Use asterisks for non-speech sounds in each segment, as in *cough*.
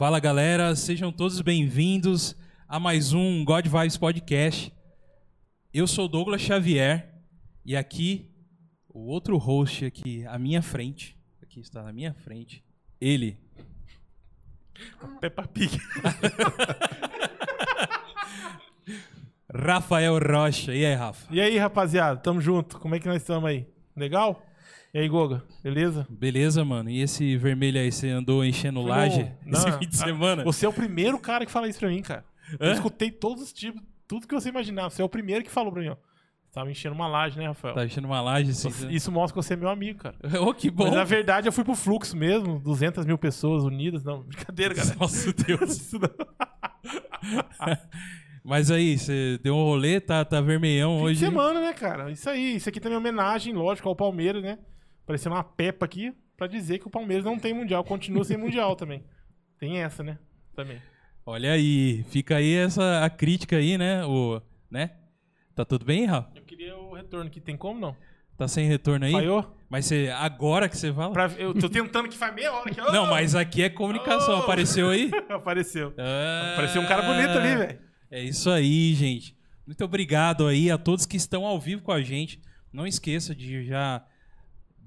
Fala galera, sejam todos bem-vindos a mais um God Vibes Podcast. Eu sou Douglas Xavier e aqui o outro host aqui à minha frente, aqui está na minha frente, ele. Peppa Pig. *laughs* Rafael Rocha. E aí, Rafa? E aí, rapaziada, tamo junto. Como é que nós estamos aí? Legal? E aí, Goga, beleza? Beleza, mano? E esse vermelho aí, você andou enchendo laje Não, esse fim de semana? Você é o primeiro cara que fala isso pra mim, cara. Eu Hã? escutei todos os tipos, tudo que você imaginava. Você é o primeiro que falou pra mim, ó. Você tava enchendo uma laje, né, Rafael? Tá enchendo uma laje assim. Você- Isso mostra que você é meu amigo, cara. *laughs* Oh, que bom. Mas na verdade eu fui pro fluxo mesmo, 200 mil pessoas unidas. Não, brincadeira, cara. *laughs* Nossa Deus. Isso não. *laughs* Mas aí, você deu um rolê, tá, tá vermelhão Fim de hoje. semana, né, cara? Isso aí. Isso aqui também é homenagem, lógico, ao Palmeiras, né? Parecendo uma pepa aqui pra dizer que o Palmeiras não tem mundial, continua sem mundial também. Tem essa, né? Também. Olha aí, fica aí essa a crítica aí, né? O, né? Tá tudo bem, Rafa? Eu queria o retorno aqui, tem como não? Tá sem retorno aí? Falhou? Mas você, agora que você fala? Pra- eu tô tentando que faz meia hora que Não, mas aqui é comunicação. Oh! Apareceu aí? *laughs* Apareceu. Ah, Apareceu um cara bonito ali, velho. É isso aí, gente. Muito obrigado aí a todos que estão ao vivo com a gente. Não esqueça de já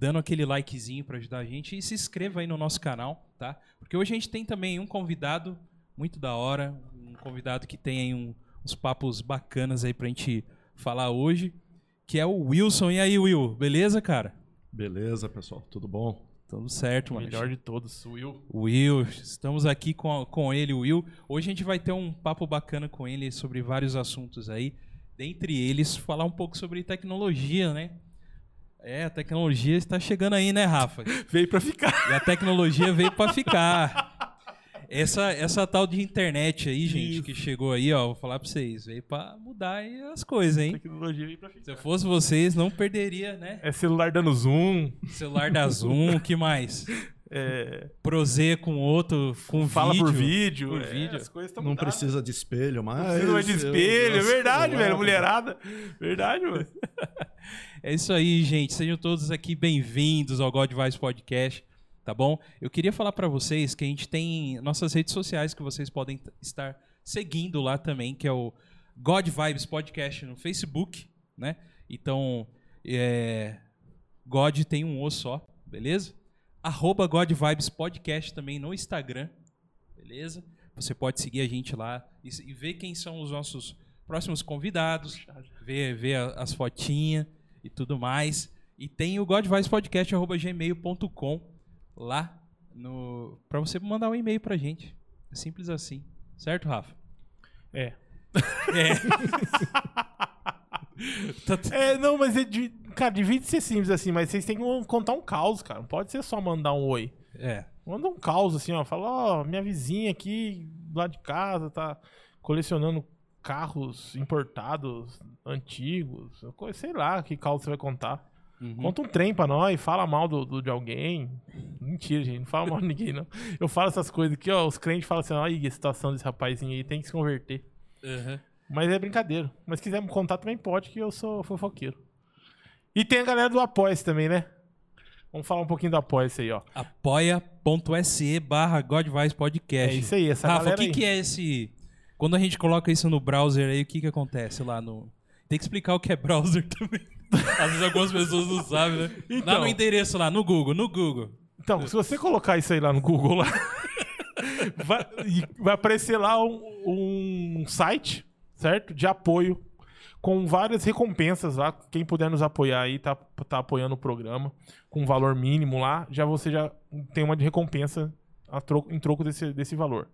dando aquele likezinho para ajudar a gente e se inscreva aí no nosso canal, tá? Porque hoje a gente tem também um convidado muito da hora, um convidado que tem aí um- uns papos bacanas aí pra gente falar hoje, que é o Wilson. E aí, Will, beleza, cara? Beleza, pessoal, tudo bom? Tudo certo, O mano. melhor de todos, Will. Will, estamos aqui com, com ele, o Will. Hoje a gente vai ter um papo bacana com ele sobre vários assuntos aí. Dentre eles, falar um pouco sobre tecnologia, né? É, a tecnologia está chegando aí, né, Rafa? *laughs* Veio pra ficar. E a tecnologia veio para ficar. Essa, essa tal de internet aí, gente, Isso. que chegou aí, ó, vou falar pra vocês, veio pra mudar aí as coisas, hein? Tecnologia veio pra Se ficar. eu fosse vocês, não perderia, né? É celular dando zoom. Celular da Zoom, o que mais? É, Prozer com outro, com fala vídeo. por vídeo. por é, vídeo. As coisas Não mudadas. precisa de espelho mais. Precisa mais de eu- espelho. É eu- verdade, eu- velho. Mulherada. Verdade, mano. *laughs* É isso aí, gente. Sejam todos aqui bem-vindos ao God Vibes Podcast, tá bom? Eu queria falar pra vocês que a gente tem nossas redes sociais que vocês podem estar seguindo lá também, que é o God Vibes Podcast no Facebook, né? Então, é... God tem um O só, beleza? Arroba God Vibes Podcast também no Instagram, beleza? Você pode seguir a gente lá e, ver quem são os nossos próximos convidados, ver, ver as fotinhas e tudo mais. E tem o godvicepodcast.gmail.com lá no para você mandar um e-mail pra gente. É simples assim. Certo, Rafa? É. *laughs* É. *laughs* Tá É, não, mas é de, cara, devia ser simples assim, mas vocês têm que contar um caos, cara. Não pode ser só mandar um oi. é. Manda um caos assim, ó. Fala, ó, minha vizinha aqui lá de casa tá colecionando carros importados, antigos, coisa, sei lá que caos você vai contar. Uhum. Conta um trem pra nós, fala mal do, do- de alguém. Mentira, gente, não fala mal de ninguém, não. Eu falo essas coisas aqui, ó. Os crentes falam assim, olha a situação desse rapazinho aí, tem que se converter. Uhum. Mas é brincadeira. Mas se quiser me contar também pode, que eu sou fofoqueiro. E tem a galera do Apoia-se também, né? Vamos falar um pouquinho do Apoia-se aí, ó. apoia.se barra Godvice Podcast. É isso aí, essa Rafa, galera o que, aí. que é esse... Quando a gente coloca isso no browser aí, o que que acontece lá no... Tem que explicar o que é browser *laughs* também. Às vezes algumas pessoas não sabem, né? lá Então. no endereço lá, no Google, no Google. Então, se você colocar isso aí lá no Google, lá, *laughs* vai, vai aparecer lá um, um site, certo? De apoio, com várias recompensas lá. Quem puder nos apoiar aí, tá, tá apoiando o programa, com um valor mínimo lá, já você já tem uma recompensa a troco- em troco desse, desse valor.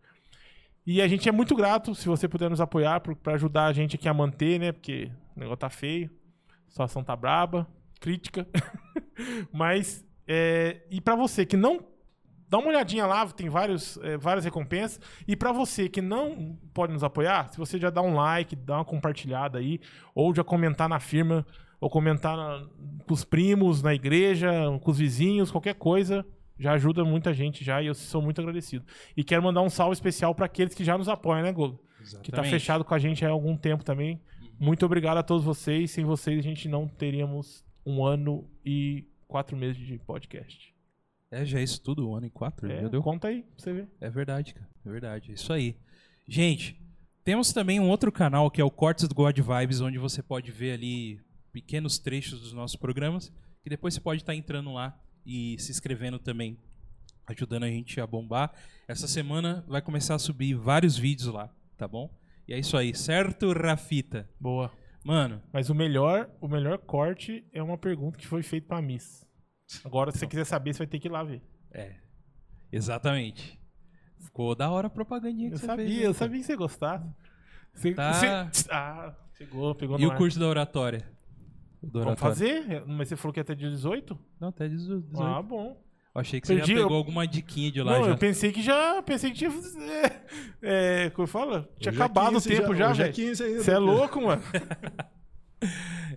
E a gente é muito grato se você puder nos apoiar pra ajudar a gente aqui a manter, né? Porque o negócio tá feio, a situação tá braba, crítica. *laughs* Mas, é, e pra você que não. Dá uma olhadinha lá, tem vários, é, várias recompensas. E pra você que não pode nos apoiar, se você já dá um like, dá uma compartilhada aí, ou já comentar na firma, ou comentar na- com os primos, na igreja, com os vizinhos, qualquer coisa, já ajuda muita gente já e eu sou muito agradecido. E quero mandar um salve especial pra aqueles que já nos apoiam, né, Gogo? Que tá Exatamente. fechado com a gente há algum tempo também. Muito obrigado a todos vocês. Sem vocês a gente não teríamos um ano e quatro meses de podcast. É, já é isso tudo, um ano e quatro, É, Deus. conta aí, pra você ver. É verdade, cara. É verdade. Isso aí. Gente, temos também um outro canal que é o Cortes do God Vibes, onde você pode ver ali pequenos trechos dos nossos programas. Que depois você pode estar entrando lá e se inscrevendo também, ajudando a gente a bombar. Essa semana vai começar a subir vários vídeos lá, tá bom? E é isso aí, certo, Rafita? Boa. Mano, Mas o melhor, o melhor corte é uma pergunta que foi feita pra Miss. Agora, se você quiser saber, você vai ter que ir lá ver. é. Exatamente. Ficou da hora a propagandinha que Eu você sabia, fez. eu sabia que você gostava. Você, Tá. você- ah, chegou, pegou E o ar. curso da oratória? Vamos fazer? Mas você falou que é até dia 18? Não, até 18. Ah, bom. Eu achei que você Perdi, já pegou eu- alguma diquinha de lá Não, já. eu pensei que já. Pensei que tinha. É, é, como fala? Tinha Hoje é acabado 15 o tempo já, é velho. 15 ainda. Você é louco, mano? *laughs*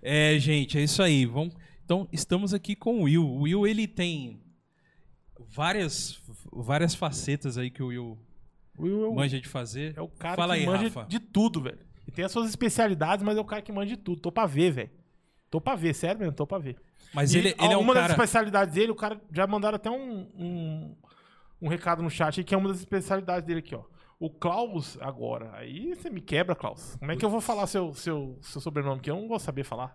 É, gente, é isso aí. Vamos... Então, estamos aqui com o Will. O Will, ele tem várias, várias facetas aí que o Will Will é o, manja de fazer. é o cara Fala que aí, manja Rafa. de tudo, velho. E tem as suas especialidades, mas é o cara que manja de tudo. Tô pra ver, velho. Tô pra ver, sério mesmo, tô pra ver. Mas E ele, ele é um uma das cara... especialidades dele, o cara já mandaram até um, um, um recado no chat aí, que é uma das especialidades dele aqui, ó. O Klaus agora. Aí você me quebra, Klaus. Como é que eu vou falar seu, seu, seu sobrenome que eu não vou saber falar?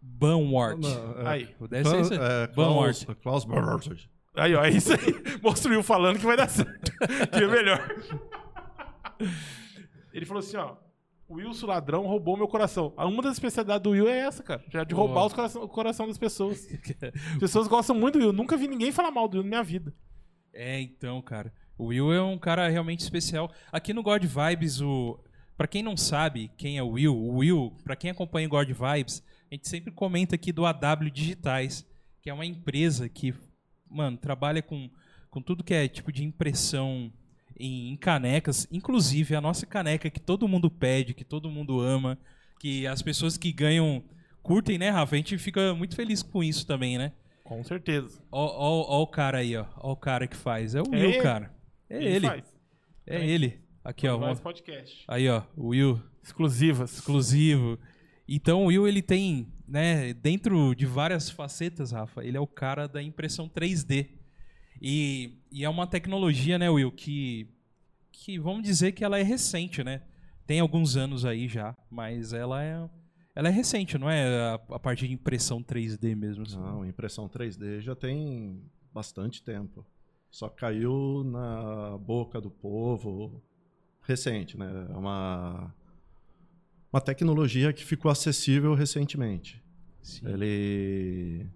Banwart. É- Aí. Deve ser isso. É, Banwart. Klaus, Klaus Bartels. Aí, ó, é isso aí. *laughs* Will falando que vai dar certo. *laughs* que é melhor. *laughs* Ele falou assim, ó. O Wilson ladrão roubou meu coração. Ah, Uma das especialidades do Will é essa, cara. Já de Boa. roubar os coração- o coração das pessoas. *laughs* As pessoas gostam muito do Will. Nunca vi ninguém falar mal do Will na minha vida. É, então, cara. O Will é um cara realmente especial. Aqui no God Vibes, o para quem não sabe quem é o Will, o Will, para quem acompanha o God Vibes, a gente sempre comenta aqui do AW Digitais, que é uma empresa que, mano, trabalha com, com tudo que é tipo de impressão em, canecas, inclusive a nossa caneca que todo mundo pede, que todo mundo ama, que as pessoas que ganham curtem, né, Rafa? A gente fica muito feliz com isso também, né? Com certeza. Ó, ó, ó o cara aí, ó. Ó o cara que faz. É o É Will, ele. cara. É ele. faz. É É. ele. Aqui, ó. Mais podcast. Aí, ó. O Will Exclusivas. exclusivo. Então o Will, ele tem, né, dentro de várias facetas, Rafa, ele é o cara da impressão 3D. E, e é uma tecnologia, né, Will, que, que vamos dizer que ela é recente, né? Tem alguns anos aí já, mas ela é, ela é recente, não é a, a partir de impressão 3D mesmo. assim. Não, impressão 3D já tem bastante tempo. Só caiu na boca do povo recente, né? É uma, uma tecnologia que ficou acessível recentemente. Sim. Ele,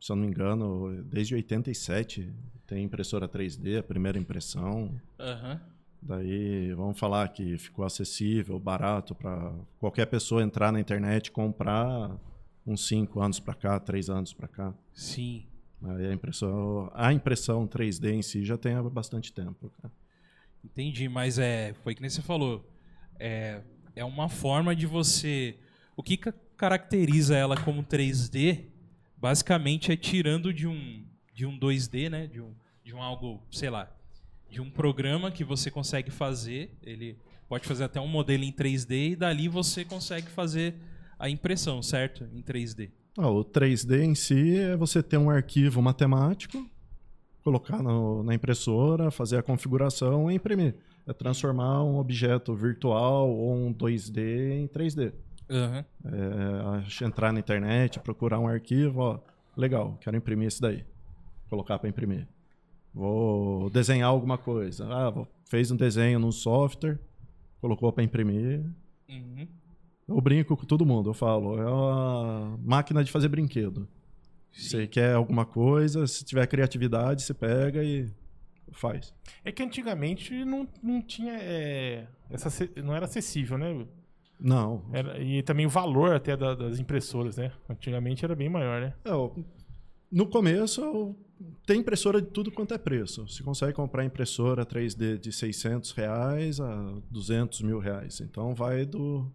se eu não me engano, desde 87 tem impressora 3D, a primeira impressão. Aham. Daí vamos falar que ficou acessível, barato para qualquer pessoa entrar na internet e comprar uns 5 anos para cá, 3 anos para cá. Sim. Aí a impressão, a impressão 3D em si já tem há bastante tempo. cara. Entendi, mas é, foi que nem você falou. É, é uma forma de você. O que ca- caracteriza ela como 3D, basicamente é tirando de um, de um 2D, né? De um, de um algo, sei lá, de um programa que você consegue fazer. Ele pode fazer até um modelo em 3D e dali você consegue fazer a impressão, certo? Em 3D. Ah, o 3D em si é você ter um arquivo matemático, colocar no- na impressora, fazer a configuração e imprimir. É transformar um objeto virtual ou um 2D em 3D. Aham. É, entrar na internet, procurar um arquivo, ó, legal, quero imprimir esse daí. Colocar para imprimir. Vou desenhar alguma coisa. Ah, fez um desenho num software, colocou para imprimir. Uhum. Eu brinco com todo mundo, eu falo, é uma máquina de fazer brinquedo. Você quer alguma coisa, se tiver criatividade, você pega e faz. É que antigamente não, não tinha. é, essa, não era acessível, né? Não. Era- e também o valor até da- das impressoras, né? Antigamente era bem maior, né? É, no começo, tem impressora de tudo quanto é preço. Você consegue comprar impressora 3D de 600 reais a 200 mil reais. Então vai do,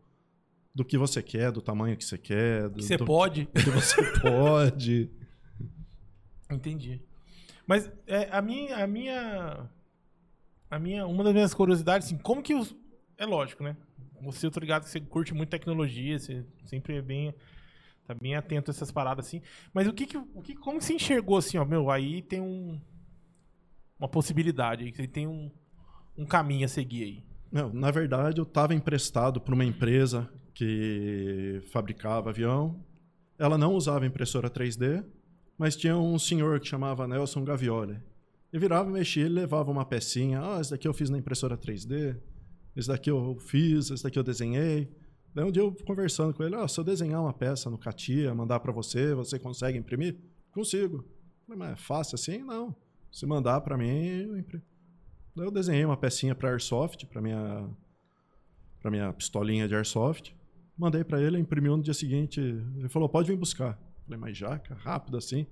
do que você quer, do tamanho que você quer. Do, Que você do pode. que você pode. Entendi. Mas é, a minha, a minha, a minha, uma das minhas curiosidades, assim, como que os, é lógico, né? Você, eu tô ligado que você curte muito tecnologia, você sempre é bem, tá bem atento a essas paradas assim. Mas o que que, o que como que você enxergou assim, ó, meu, aí tem um, uma possibilidade aí, tem um, um caminho a seguir aí. Não, na verdade, eu estava emprestado para uma empresa que fabricava avião. Ela não usava impressora 3D, mas tinha um senhor que chamava Nelson Gavioli. E virava, mexia, ele levava uma pecinha. Ah, esse daqui eu fiz na impressora 3D, esse daqui eu fiz, esse daqui eu desenhei. Daí um dia eu conversando com ele, ah, se eu desenhar uma peça no Catia, mandar para você, você consegue imprimir? Consigo. Falei, mas é fácil assim? Não. Se mandar para mim, eu imprimo. Daí eu desenhei uma pecinha para Airsoft, para minha para minha pistolinha de Airsoft. Mandei para ele, imprimiu no dia seguinte. Ele falou, pode vir buscar. Falei, mas já, rápido assim.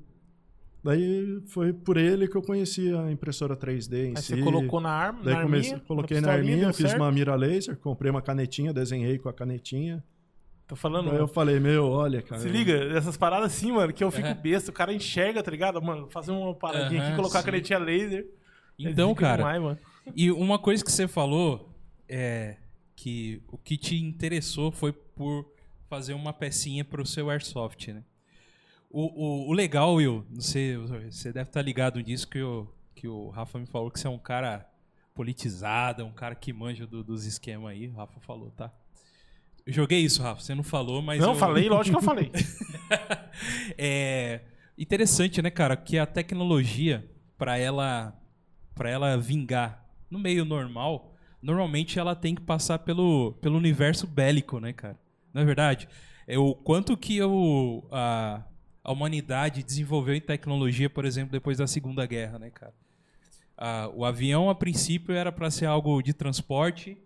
Daí foi por ele que eu conheci a impressora 3D em Aí si. você colocou na arma, Daí na comecei, arminha, coloquei na pistolinha, arminha, fiz certo? uma mira laser, comprei uma canetinha, desenhei com a canetinha. Tô falando, Daí eu falei, meu, olha, cara. Se liga, essas paradas assim, mano, que eu fico Aham. besta, o cara enxerga, tá ligado? Mano, fazer uma paradinha aqui, Aham, colocar a sim. canetinha laser. é Então, cara, demais, mano. E uma coisa que você falou é que o que te interessou foi por fazer uma pecinha pro seu airsoft, né? O, o, o legal, Will, você, você deve estar ligado nisso que o, que o Rafa me falou que você é um cara politizado, é um cara que manja do- dos esquemas aí. O Rafa falou, tá? Eu joguei isso, Rafa. Você não falou, mas. Não, eu... falei, lógico que eu falei. *laughs* é interessante, né, cara, que a tecnologia para ela para ela vingar no meio normal, normalmente ela tem que passar pelo, pelo universo bélico, né, cara? Não é verdade? É o quanto que o, a, a humanidade desenvolveu em tecnologia, por exemplo, depois da Segunda Guerra, né, cara? Ah, o avião, a princípio, era para ser algo de transporte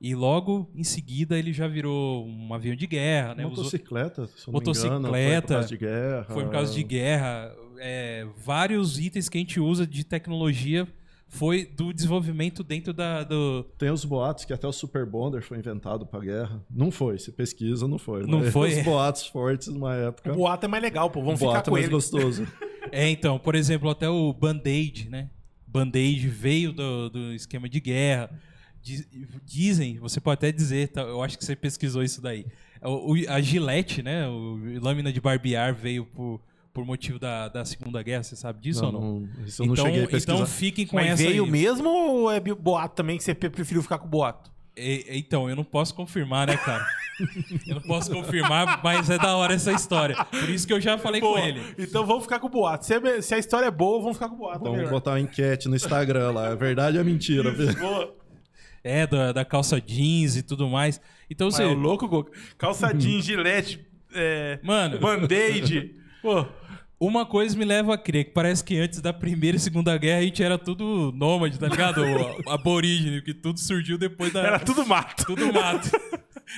e logo em seguida ele já virou um avião de guerra, né? Motocicleta, se não me engano, foi Motocicleta, por causa de guerra. foi por causa de guerra. é, vários itens que a gente usa de tecnologia foi do desenvolvimento dentro da, do. Tem os boatos que até o Super Bonder foi inventado pra guerra. Não foi, se pesquisa, não foi. Não mas foi? *laughs* Os boatos fortes numa época. O boato é mais legal, pô. Vamos o ficar boato é com mais ele. gostoso. *laughs* É, então, por exemplo, até o Band-Aid, né? Band-Aid veio do, do esquema de guerra. Diz- Dizem, você pode até dizer, tá, eu acho que você pesquisou isso daí. O, o- a Gillette, né? O lâmina de barbear veio por, por motivo da, da Segunda Guerra, você sabe disso ou não? isso eu não então, cheguei a pesquisar. então fiquem com Mas essa veio aí. mesmo ou é boato também que você preferiu ficar com o boato? E- então, eu não posso confirmar, né, cara? *laughs* eu não posso confirmar, mas é da hora essa história. Por isso que eu já falei com ele. Então vamos ficar com o boato. Se, é- se a história é boa, vamos ficar com o boato. Vamos melhor. botar uma enquete no Instagram lá. É verdade ou é mentira? Isso, *laughs* boa. É, da, da calça jeans e tudo mais. Então Mas você. é o louco, Goku. Calça *laughs* jeans, gilete, é, Mano, band-aid. Pô, uma coisa me leva a crer que parece que antes da Primeira e Segunda Guerra a gente era tudo nômade, tá ligado? O aborígene, que tudo surgiu depois da. era tudo mato. tudo mato.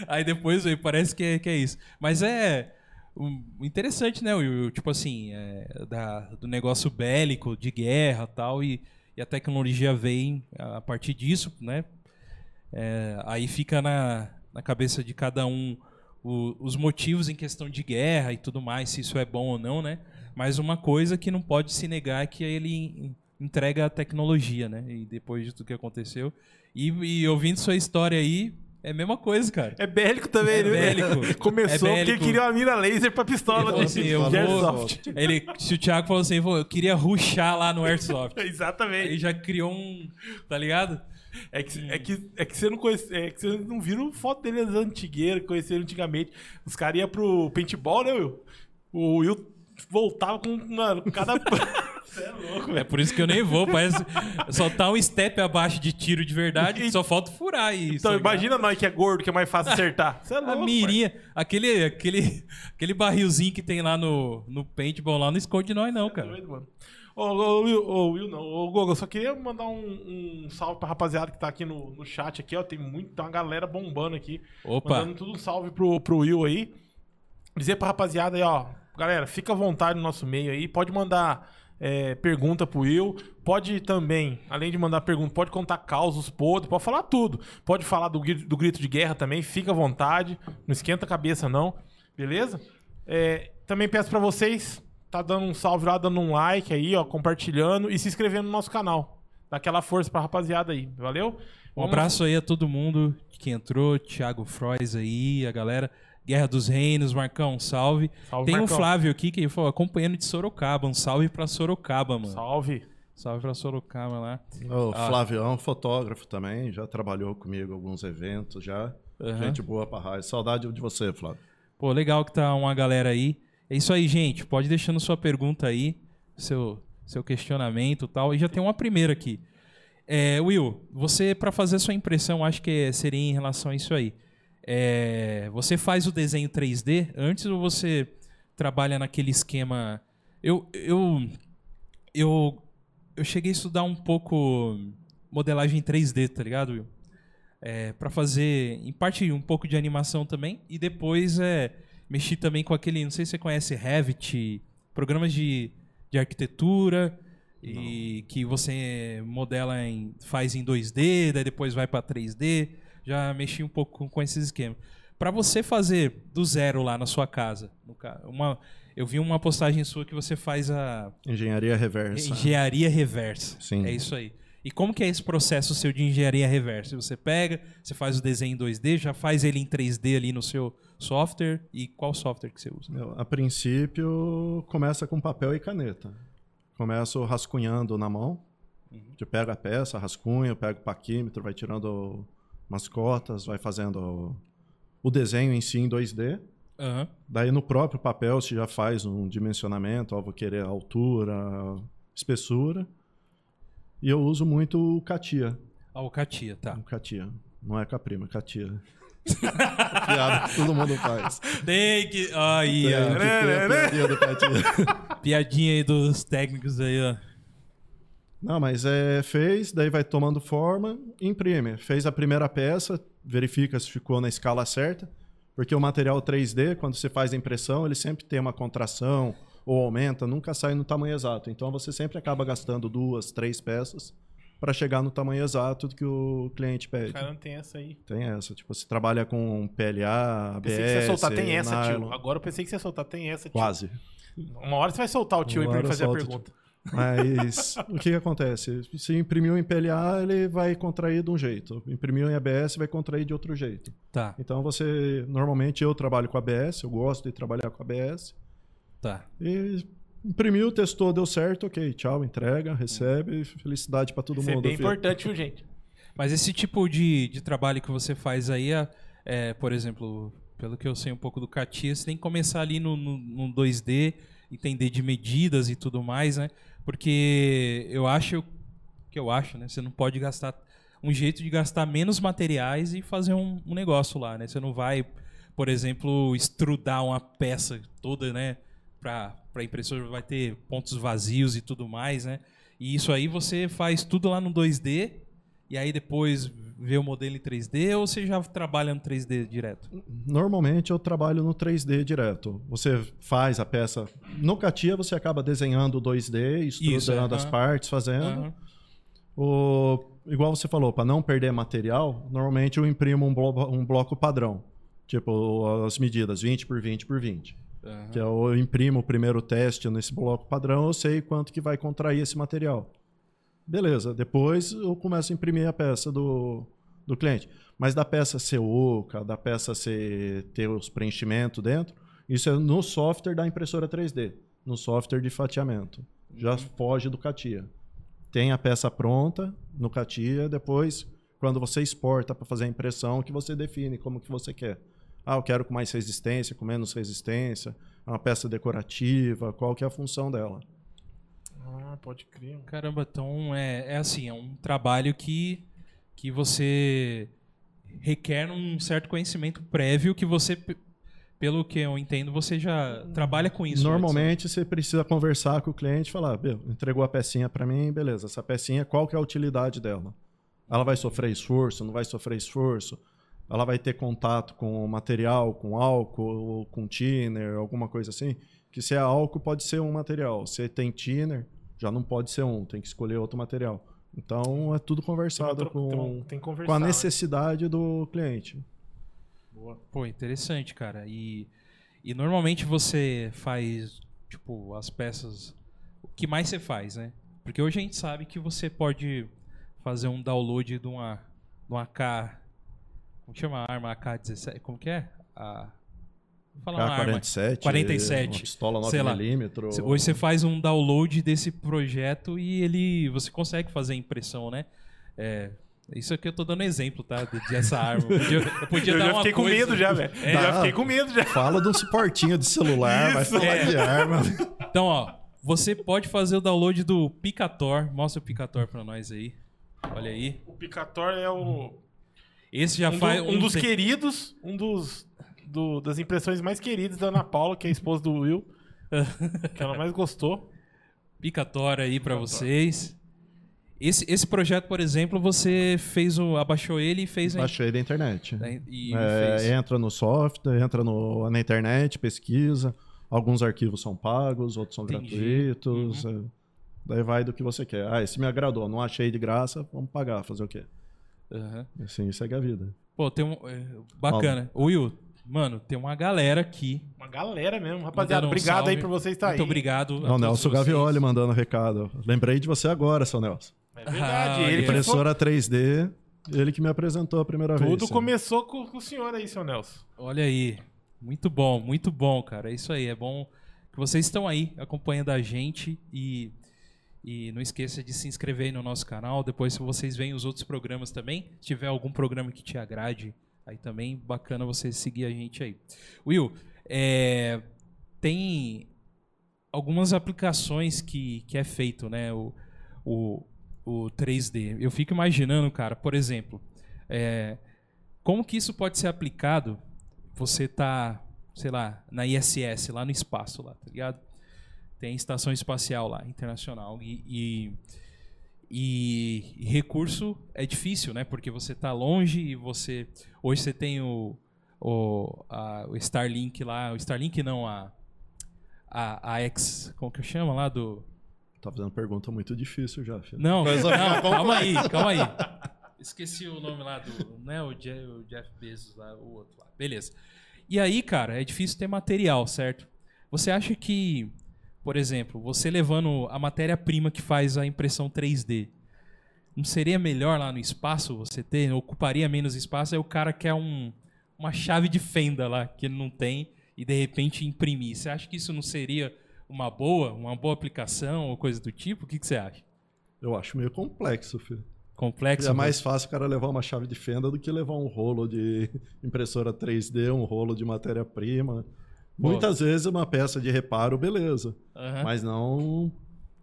Aí depois veio, parece que é, que é isso. Mas é um, interessante, né, Will? Tipo assim, é, da, do negócio bélico, de guerra tal, e, e a tecnologia vem a partir disso, né? É, aí fica na, na cabeça de cada um o- os motivos em questão de guerra e tudo mais, se isso é bom ou não, né? Mas uma coisa que não pode se negar é que ele en- entrega a tecnologia, né? E depois de tudo que aconteceu. E, e ouvindo sua história aí, é a mesma coisa, cara. É bélico também, É né? bélico. *laughs* Começou É porque bélico. queria uma mira laser pra Ele pistola de, assim, eu de vou- airsoft. Ele, se o Thiago falou assim, "Pô, eu queria ruxar lá no Airsoft. *laughs* Exatamente. Aí já criou um. Tá ligado? É que, é, que, é que você não conhece, é que você não viram foto dele das antigueiras, que conheceram antigamente. Os caras iam pro paintball, né, Will? O Will voltava com mano, cada. *laughs* Você é louco, É por isso que eu nem vou. Parece só tá um step abaixo de tiro de verdade, só falta furar isso. Então, imagina nós que é gordo, que é mais fácil acertar. Você é A louco. mirinha, aquele, aquele, aquele barrilzinho que tem lá no, no paintball lá, não esconde nós não, parceiro. cara. Doido, mano. Ô, ô, Will, ô, Will, não. Ô, Gogo, eu só queria mandar um, um salve pra rapaziada que tá aqui no, no chat aqui, ó. Tem muito, tem uma galera bombando aqui. Opa, Mandando tudo um salve pro, pro Will aí. Dizer pra rapaziada aí, ó. Galera, fica à vontade no nosso meio aí. Pode mandar é, pergunta pro Will. Pode também, além de mandar pergunta, pode contar causos podres, pode falar tudo. Pode falar do, do grito de guerra também. Fica à vontade. Não esquenta a cabeça, não. Beleza? É, também peço pra vocês, tá dando um salve lá, dando um like aí, ó, compartilhando e se inscrevendo no nosso canal. Dá aquela força pra rapaziada aí. Valeu? um Vamos- abraço aí a todo mundo que entrou, Thiago Frois aí, a galera. Guerra dos Reinos, Marcão, salve. Salve, Tem o Marcão. Flávio aqui que falou, acompanhando de Sorocaba. Um salve pra Sorocaba, mano. Salve. Salve pra Sorocaba lá. O Ah. Flávio é um fotógrafo também, já trabalhou comigo em alguns eventos já. Aham. Gente boa pra raio. Saudade de você, Flávio. Pô, legal que tá uma galera aí. É isso aí, gente. Pode deixando sua pergunta aí, seu, seu questionamento e tal. E já tem uma primeira aqui. É, Will, você, para fazer sua impressão, acho que seria em relação a isso aí. É, você faz o desenho 3D antes ou você trabalha naquele esquema. Eu, eu, eu, eu cheguei a estudar um pouco modelagem 3D, tá ligado, Will? É, para fazer, em parte, um pouco de animação também. E depois é, mexi também com aquele, não sei se você conhece Revit, programas de, de arquitetura. E que você modela em. faz em 2D, daí depois vai para 3D. Já mexi um pouco com, esses esquemas. Para você fazer do zero lá na sua casa, uma, eu vi uma postagem sua que você faz a Engenharia reversa. engenharia reversa. Sim. É isso aí. E como que é esse processo seu de engenharia reversa? Você pega, você faz o desenho em 2D, já faz ele em 3D ali no seu software. E qual software que você usa? Eu, A princípio, começa com papel e caneta. Começo rascunhando na mão. Você pega a peça, rascunha, pega o paquímetro, vai tirando umas cotas, vai fazendo o desenho em si em 2D. Aham. Daí no próprio papel você já faz um dimensionamento, ó, vou querer altura, espessura. E eu uso muito o Catia. Ah, o Katia, tá. O Catia. Não é Caprima, é Catia. *laughs* Piada que todo mundo faz. Tem que. Aí, Tem ó. que Catia. Piadinha aí dos técnicos aí, ó. Não, mas é, fez, daí vai tomando forma, imprime. Fez a primeira peça, verifica se ficou na escala certa, porque o material 3D, quando você faz a impressão, ele sempre tem uma contração ou aumenta, nunca sai no tamanho exato. Então você sempre acaba gastando duas, três peças para chegar no tamanho exato que o cliente pede. Cara, não tem essa aí. Tem essa, tipo, você trabalha com PLA, ABS, Pensei que você ia soltar, tem essa, nylon. tio. Agora eu pensei que você ia soltar, tem essa, tio. Quase. Uma hora você vai soltar o tio aí Uma pra ele fazer a pergunta. Mas o que, que acontece? Se imprimiu em PLA, ele vai contrair de um jeito. Imprimiu em ABS, vai contrair de outro jeito. Tá, Então você, normalmente eu trabalho com ABS, eu gosto de trabalhar com ABS. tá. E imprimiu, testou, deu certo, ok, tchau, entrega, recebe, felicidade para todo Isso é mundo. bem filho. importante, viu, gente? Mas esse tipo de, de trabalho que você faz aí, é, é, por exemplo, pelo que eu sei um pouco do Katia, você tem que começar ali no, no, no 2D, entender de medidas e tudo mais, né? Porque eu acho que eu acho, né? Você não pode gastar um jeito de gastar menos materiais e fazer um, um negócio lá, né? Você não vai, por exemplo, estrudar uma peça toda, né? Para para impressora vai ter pontos vazios e tudo mais, né? E isso aí você faz tudo lá no 2D e aí depois vê o modelo em 3D ou você já trabalha no 3D direto? Normalmente eu trabalho no 3D direto. Você faz a peça. No Catia você acaba desenhando o 2D, estruturando Isso, as partes, fazendo. O, igual você falou, para não perder material, normalmente eu imprimo um, blo- um bloco padrão. Tipo, as medidas 20 por 20 por 20. Aham. Que eu imprimo o primeiro teste nesse bloco padrão, eu sei quanto que vai contrair esse material. Beleza, depois eu começo a imprimir a peça do, do cliente. Mas da peça ser oca, da peça ser, ter os preenchimentos dentro, isso é no software da impressora 3D, no software de fatiamento. Já foge do CATIA. Tem a peça pronta no CATIA, depois, quando você exporta para fazer a impressão, que você define como que você quer. Ah, eu quero com mais resistência, com menos resistência, é uma peça decorativa, qual que é a função dela. Ah, pode crer. Caramba, então é, é assim, é um trabalho que, que você requer um certo conhecimento prévio que você, pelo que eu entendo, você já trabalha com isso. antes, né? Normalmente você precisa conversar com o cliente e falar, "Bel, entregou a pecinha para mim, beleza, essa pecinha, qual que é a utilidade dela? Ela vai sofrer esforço, não vai sofrer esforço? Ela vai ter contato com o material, com álcool, ou com thinner, alguma coisa assim? Que se é álcool pode ser um material, se tem thinner, já não pode ser um, tem que escolher outro material. Então é tudo Tem, uma conversado tem, com, tem que conversar. com a né? necessidade do cliente. Boa. Pô, interessante, cara. E, e normalmente você faz, tipo, as peças. O que mais você faz, né? Porque hoje a gente sabe que você pode fazer um download de uma, de uma K. Como que chama a arma AK-17? Como que é? A Vou falar uma arma. K-47. 47, Uma pistola sei lá. 9mm. Hoje você faz um download desse projeto e ele você consegue fazer impressão, né? É, isso aqui eu tô dando exemplo, tá? de- Dessa arma. Eu podia, eu podia Eu dar já uma fiquei com coisa- medo já, velho. É. já fiquei com medo já. Fala de um suportinho de celular, vai Isso, falar é. de arma. Então, ó, você pode fazer o download do Picator. Mostra o Picator pra nós aí. Olha aí. O Picator é o. Esse já um, do- faz um dos tem- queridos, um dos do- das impressões mais queridas da Ana Paula, que é a esposa do Will, *laughs* que ela mais gostou. Picator aí pra Picator. vocês. Esse, esse projeto, por exemplo, você fez o abaixou ele e fez a- Baixei da internet. e É, entra no software, entra no, na internet, pesquisa. Alguns arquivos são pagos, outros são Entendi. gratuitos. é. Daí vai do que você quer. Ah, esse me agradou, não achei de graça, vamos pagar, fazer o quê? Aham. Assim segue a vida. Pô, tem um é, bacana. Will, mano, tem uma galera aqui. Uma galera mesmo. Rapaziada, um obrigado aí salve. por você estar Muito aí. obrigado. a É o todos Nelson vocês. Gavioli mandando recado. Lembrei de você agora, seu Nelson. É verdade. Ah, ele que foi- Impressora 3D, ele que me apresentou a primeira vez. Tudo começou com, com o senhor aí, seu Nelson. Olha aí. Muito bom, muito bom, cara. É isso aí. É bom que vocês estão aí acompanhando a gente e, e não esqueça de se inscrever aí no nosso canal. Depois, se vocês veem os outros programas também, se tiver algum programa que te agrade, aí também bacana você seguir a gente aí. Will, é, tem algumas aplicações que, que é feito, né? O, o, o 3D. Eu fico imaginando, cara, por exemplo, é, como que isso pode ser aplicado? Você tá, sei lá, na ISS, lá no espaço, lá, tá ligado? Tem estação espacial lá, internacional. E, e, e- e recurso é difícil, né? Porque você tá longe e você. Hoje você tem o, o, a- o Starlink lá. O Starlink não, a. A, a X. Como que chama lá do. Tá fazendo pergunta muito difícil já, filho. Não, não, calma aí, calma aí. Esqueci o nome lá do. Não é o Je- o Jeff Bezos lá, o outro lá. Beleza. E aí, cara, é difícil ter material, certo? Você acha que, por exemplo, você levando a matéria-prima que faz a impressão 3D, não seria melhor lá no espaço você ter? Ocuparia menos espaço? Aí o cara quer um, uma chave de fenda lá que ele não tem e de repente imprimir. Você acha que isso não seria uma boa, uma boa aplicação ou coisa do tipo? O que, que você acha? Eu acho meio complexo, filho. Complexo? É mais fácil o cara levar uma chave de fenda do que levar um rolo de impressora 3D, um rolo de matéria-prima. Pô. Muitas vezes uma peça de reparo, beleza. Aham, Mas não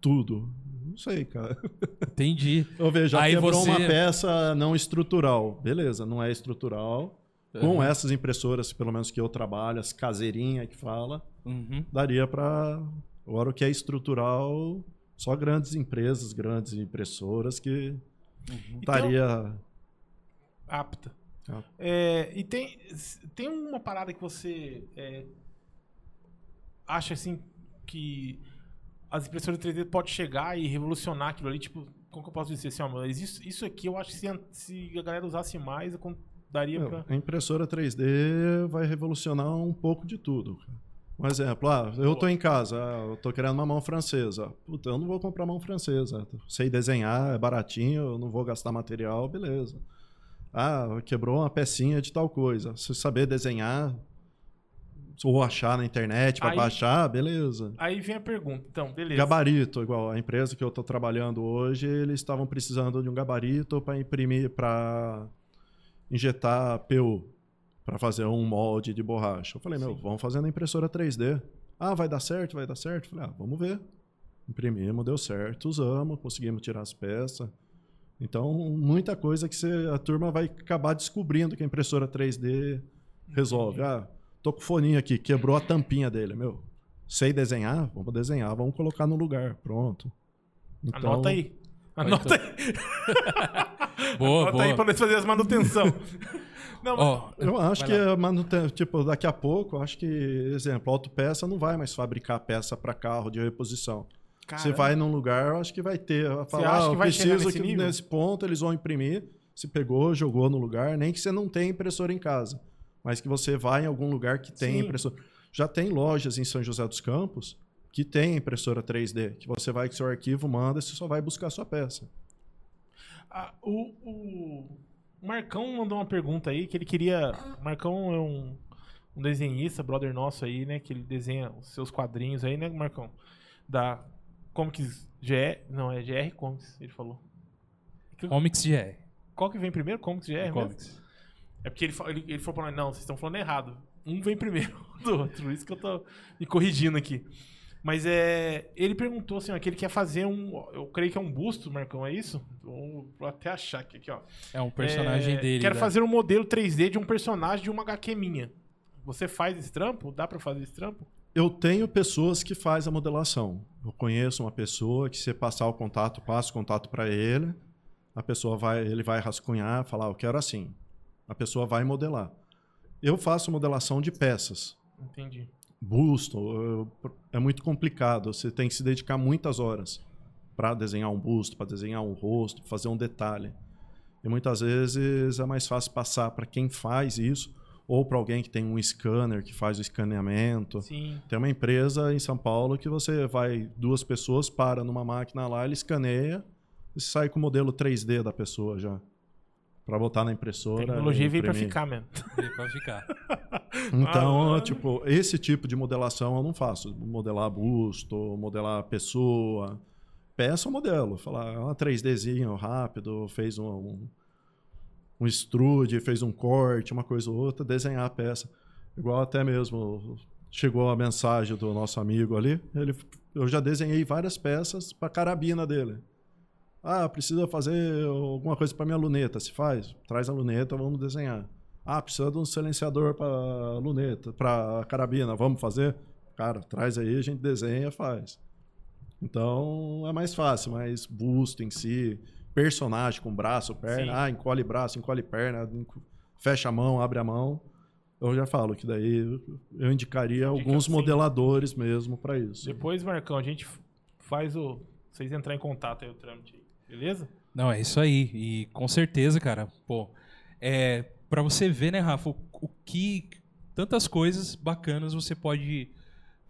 tudo. Não sei, cara. Entendi. *laughs* Eu vejo, já Aí quebrou você- uma peça não estrutural. Beleza, não é estrutural. Com Aham. essas impressoras, pelo menos que eu trabalho, as caseirinhas que fala, Uhum. daria para. Agora, o que é estrutural, só grandes empresas, grandes impressoras que Uhum. estaria. Apta. Ah. É, e tem, tem uma parada que você é, acha assim que as impressoras 3D pode chegar e revolucionar aquilo ali, tipo, como que eu posso dizer assim, ó, mas isso, isso aqui eu acho que se, se a galera usasse mais, daria Meu, pra... a impressora 3D vai revolucionar um pouco de tudo. Um exemplo, ah, eu tô em casa, ah, eu tô querendo uma mão francesa. Puta, eu não vou comprar mão francesa. Sei desenhar, é baratinho, eu não vou gastar material, beleza. Ah, quebrou uma pecinha de tal coisa. Se saber desenhar, ou achar na internet para baixar, beleza. Aí vem a pergunta, então, beleza. Gabarito, igual a empresa que eu estou trabalhando hoje, eles estavam precisando de um gabarito para imprimir, para injetar PU, para fazer um molde de borracha. Eu falei, meu, Sim. vamos fazer na impressora 3D. Ah, vai dar certo, vai dar certo? Eu falei, ah, vamos ver. Imprimimos, deu certo, usamos, conseguimos tirar as peças. Então, muita coisa que você, a turma vai acabar descobrindo que a impressora 3D resolve. Ah, tô com o foninho aqui, quebrou a tampinha dele, meu. Sei desenhar? Vamos desenhar, vamos colocar no lugar, pronto. Então, Anota aí. *laughs* Anota aí. Boa, Anota boa. aí pra nós fazer as manutenção. *laughs* Não, mas- Ó, Eu acho que lá. a manuten- tipo, daqui a pouco, acho que, exemplo, a autopeça não vai mais fabricar peça para carro de reposição. Você Caramba. vai num lugar, eu acho que vai ter. Falar, acha ah, que eu vai preciso nesse que nível? nesse ponto eles vão imprimir. Se pegou, jogou no lugar, nem que você não tenha impressora em casa, mas que você vai em algum lugar que tem Sim. impressora. Já tem lojas em São José dos Campos que tem impressora 3D, que você vai com seu arquivo, manda, você só vai buscar a sua peça. Ah, o, o- Marcão mandou uma pergunta aí que ele queria. O Marcão é um, um desenhista, brother nosso aí, né? Que ele desenha os seus quadrinhos aí, né, Marcão? Da Comics GR. Não, é GR Comics, ele falou. Comics GR. Qual que vem primeiro? Comics GR? mesmo? Comics. É porque ele, ele, ele falou pra nós, não, vocês estão falando errado. Um vem primeiro *laughs* do outro. Isso que eu tô me corrigindo aqui. Mas é. Ele perguntou assim, ó, que ele quer fazer um. Eu creio que é um busto, Marcão, é isso? Vou vou até achar aqui, aqui ó. É um personagem É, dele. Quero da- fazer um modelo 3D de um personagem de uma HQ minha. Você faz esse trampo? Dá pra fazer esse trampo? Eu tenho pessoas que fazem a modelação. Eu conheço uma pessoa que se passar o contato, passa o contato para ele, a pessoa vai, ele vai rascunhar, falar, eu quero assim. A pessoa vai modelar. Eu faço modelação de peças. Entendi. Busto eu- é muito complicado. Você tem que se dedicar muitas horas para desenhar um busto, para desenhar um rosto, fazer um detalhe. E muitas vezes é mais fácil passar para quem faz isso ou para alguém que tem um scanner que faz o escaneamento. Sim. Tem uma empresa em São Paulo que você vai, duas pessoas, para numa máquina lá, ele escaneia e sai com o modelo 3D da pessoa já. Pra botar na impressora. Tecnologia e veio pra imprimir. ficar mesmo. Ele pode ficar. *laughs* Então, Ah, tipo, esse tipo de modelação eu não faço. Modelar busto, modelar pessoa. Peça eu modelo. Falar, uma 3Dzinho rápido, fez um, um, um extrude, fez um corte, uma coisa ou outra, desenhar a peça. Igual até mesmo chegou a mensagem do nosso amigo ali. Ele, eu já desenhei várias peças para carabina dele. Ah, precisa fazer alguma coisa para minha luneta. Se faz, traz a luneta, vamos desenhar. Ah, precisa de um silenciador para luneta, para carabina, vamos fazer? Cara, traz aí, a gente desenha, faz. Então é mais fácil, mas busto em si, personagem com braço, perna, Sim. ah, encolhe braço, encolhe perna, fecha a mão, abre a mão. Eu já falo que daí eu indicaria alguns sim. modeladores mesmo para isso. Depois, Marcão, a gente faz o. Vocês entrar em contato aí, o trâmite. Beleza? Não, é isso aí. E com certeza, cara, pô, é para você ver, né, Rafa, o, o que tantas coisas bacanas você pode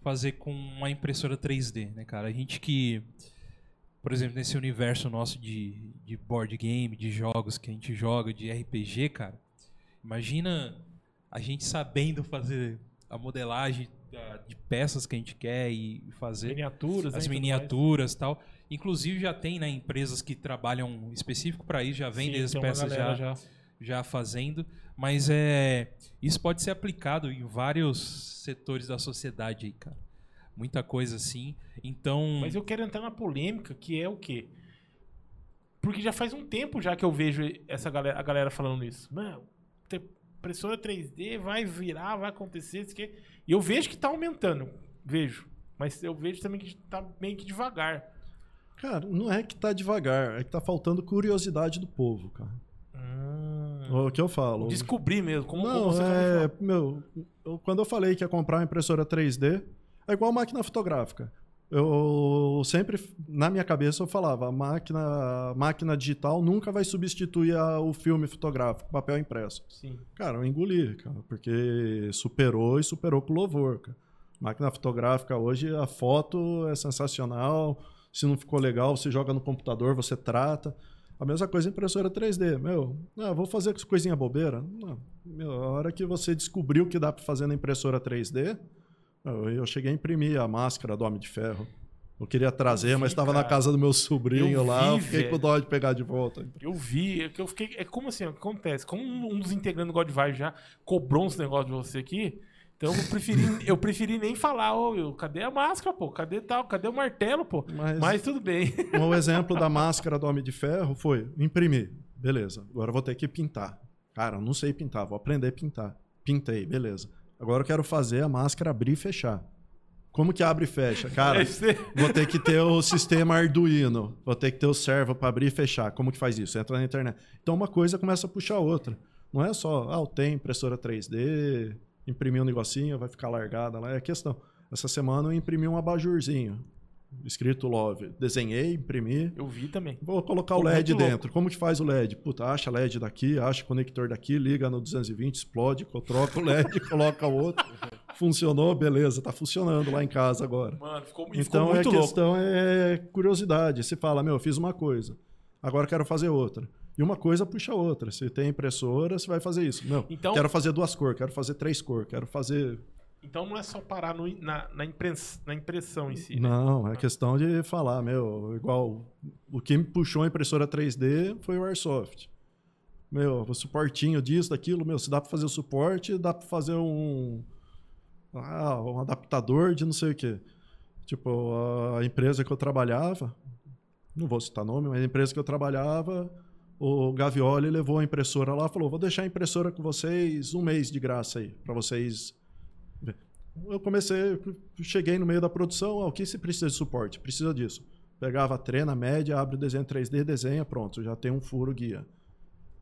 fazer com uma impressora 3D, né, cara? A gente que, por exemplo, nesse universo nosso de, de board game, de jogos que a gente joga, de RPG, cara, imagina a gente sabendo fazer a modelagem de peças que a gente quer e fazer Miniaturas, né, as e tudo miniaturas e tal. Inclusive já tem né, empresas que trabalham específico para isso, já vendem Sim, as peças galera já, já fazendo. Mas é isso pode ser aplicado em vários setores da sociedade aí, cara. Muita coisa assim. Então, Mas eu quero entrar na polêmica, que é o quê? Porque já faz um tempo já que eu vejo essa galera, a galera falando isso. Mano, impressora 3D vai virar, vai acontecer, isso aqui. E eu vejo que tá aumentando. Vejo. Mas eu vejo também que tá meio que devagar. Cara, não é que tá devagar, é que tá faltando curiosidade do povo, cara. Hum. O que eu falo. Descobrir mesmo. Como, não, como você é, meu, eu- quando eu falei que ia comprar uma impressora 3D, é igual máquina fotográfica. Eu sempre, na minha cabeça, eu falava, a máquina, a máquina digital nunca vai substituir a- o filme fotográfico, papel impresso. Sim. Cara, eu engoli, cara, porque superou e superou com louvor, cara. Máquina fotográfica hoje, a foto é sensacional. Se não ficou legal, você joga no computador, você trata. A mesma coisa impressora 3D. Meu, ah, vou fazer coisinha bobeira. Não. Meu, a hora que você descobriu o que dá para fazer na impressora 3D, eu, eu cheguei a imprimir a máscara do Homem de Ferro. Eu queria trazer, Eu vi, mas estava na casa do meu sobrinho Eu lá. vi, eu fiquei com dó de pegar de volta. Eu vi, é que eu fiquei. É como assim, o que acontece? Como um um dos integrantes do God Vibe já cobrou uns negócios de você aqui, então eu preferi, eu preferi nem falar, ô, cadê a máscara, pô? Cadê tal? Cadê o martelo, pô? Mas- Mas tudo bem. Um exemplo da máscara do Homem de Ferro foi imprimir. Beleza, agora vou ter que pintar. Cara, eu não sei pintar, vou aprender a pintar. Pintei, beleza. Agora eu quero fazer a máscara abrir e fechar. Como que abre e fecha? Cara, *laughs* vou ter que ter o sistema Arduino, vou ter que ter o servo para abrir e fechar. Como que faz isso? Entra na internet. Então uma coisa começa a puxar a outra. Não é só, ah, eu tenho impressora 3D, imprimir um negocinho, vai ficar largada lá. É questão. Essa semana eu imprimi um abajurzinho, escrito Love. Desenhei, imprimi. Eu vi também. Vou colocar o LED muito louco. dentro. Como que faz o LED? Puta, acha LED daqui, acha conector daqui, liga no 220, explode, troca o LED, *laughs* coloca o outro. Funcionou, beleza, tá funcionando lá em casa agora. Mano, ficou, e ficou Então a muito louco. questão é curiosidade. Você fala, meu, eu fiz uma coisa, agora quero fazer outra. E uma coisa puxa a outra. Se tem impressora, você vai fazer isso. Não, Então- quero fazer duas cores, quero fazer três cores, quero fazer... Então não é só parar no- na, na, impress- na impressão em si. né? Não, é questão de falar, meu, igual o que me puxou a impressora 3D foi o Airsoft. Meu, o suportinho disso, daquilo, meu, se dá para fazer o suporte, dá para fazer um ah, um adaptador de não sei o quê. Tipo, a empresa que eu trabalhava, não vou citar nome, mas a empresa que eu trabalhava, o Gavioli levou a impressora lá, falou: "Vou deixar a impressora com vocês um mês de graça aí, para vocês ver." Eu comecei, cheguei no meio da produção, ah, o que se precisa de suporte? Precisa disso. Pegava a trena média, abre o desenho 3D, desenha, pronto, já tem um furo guia.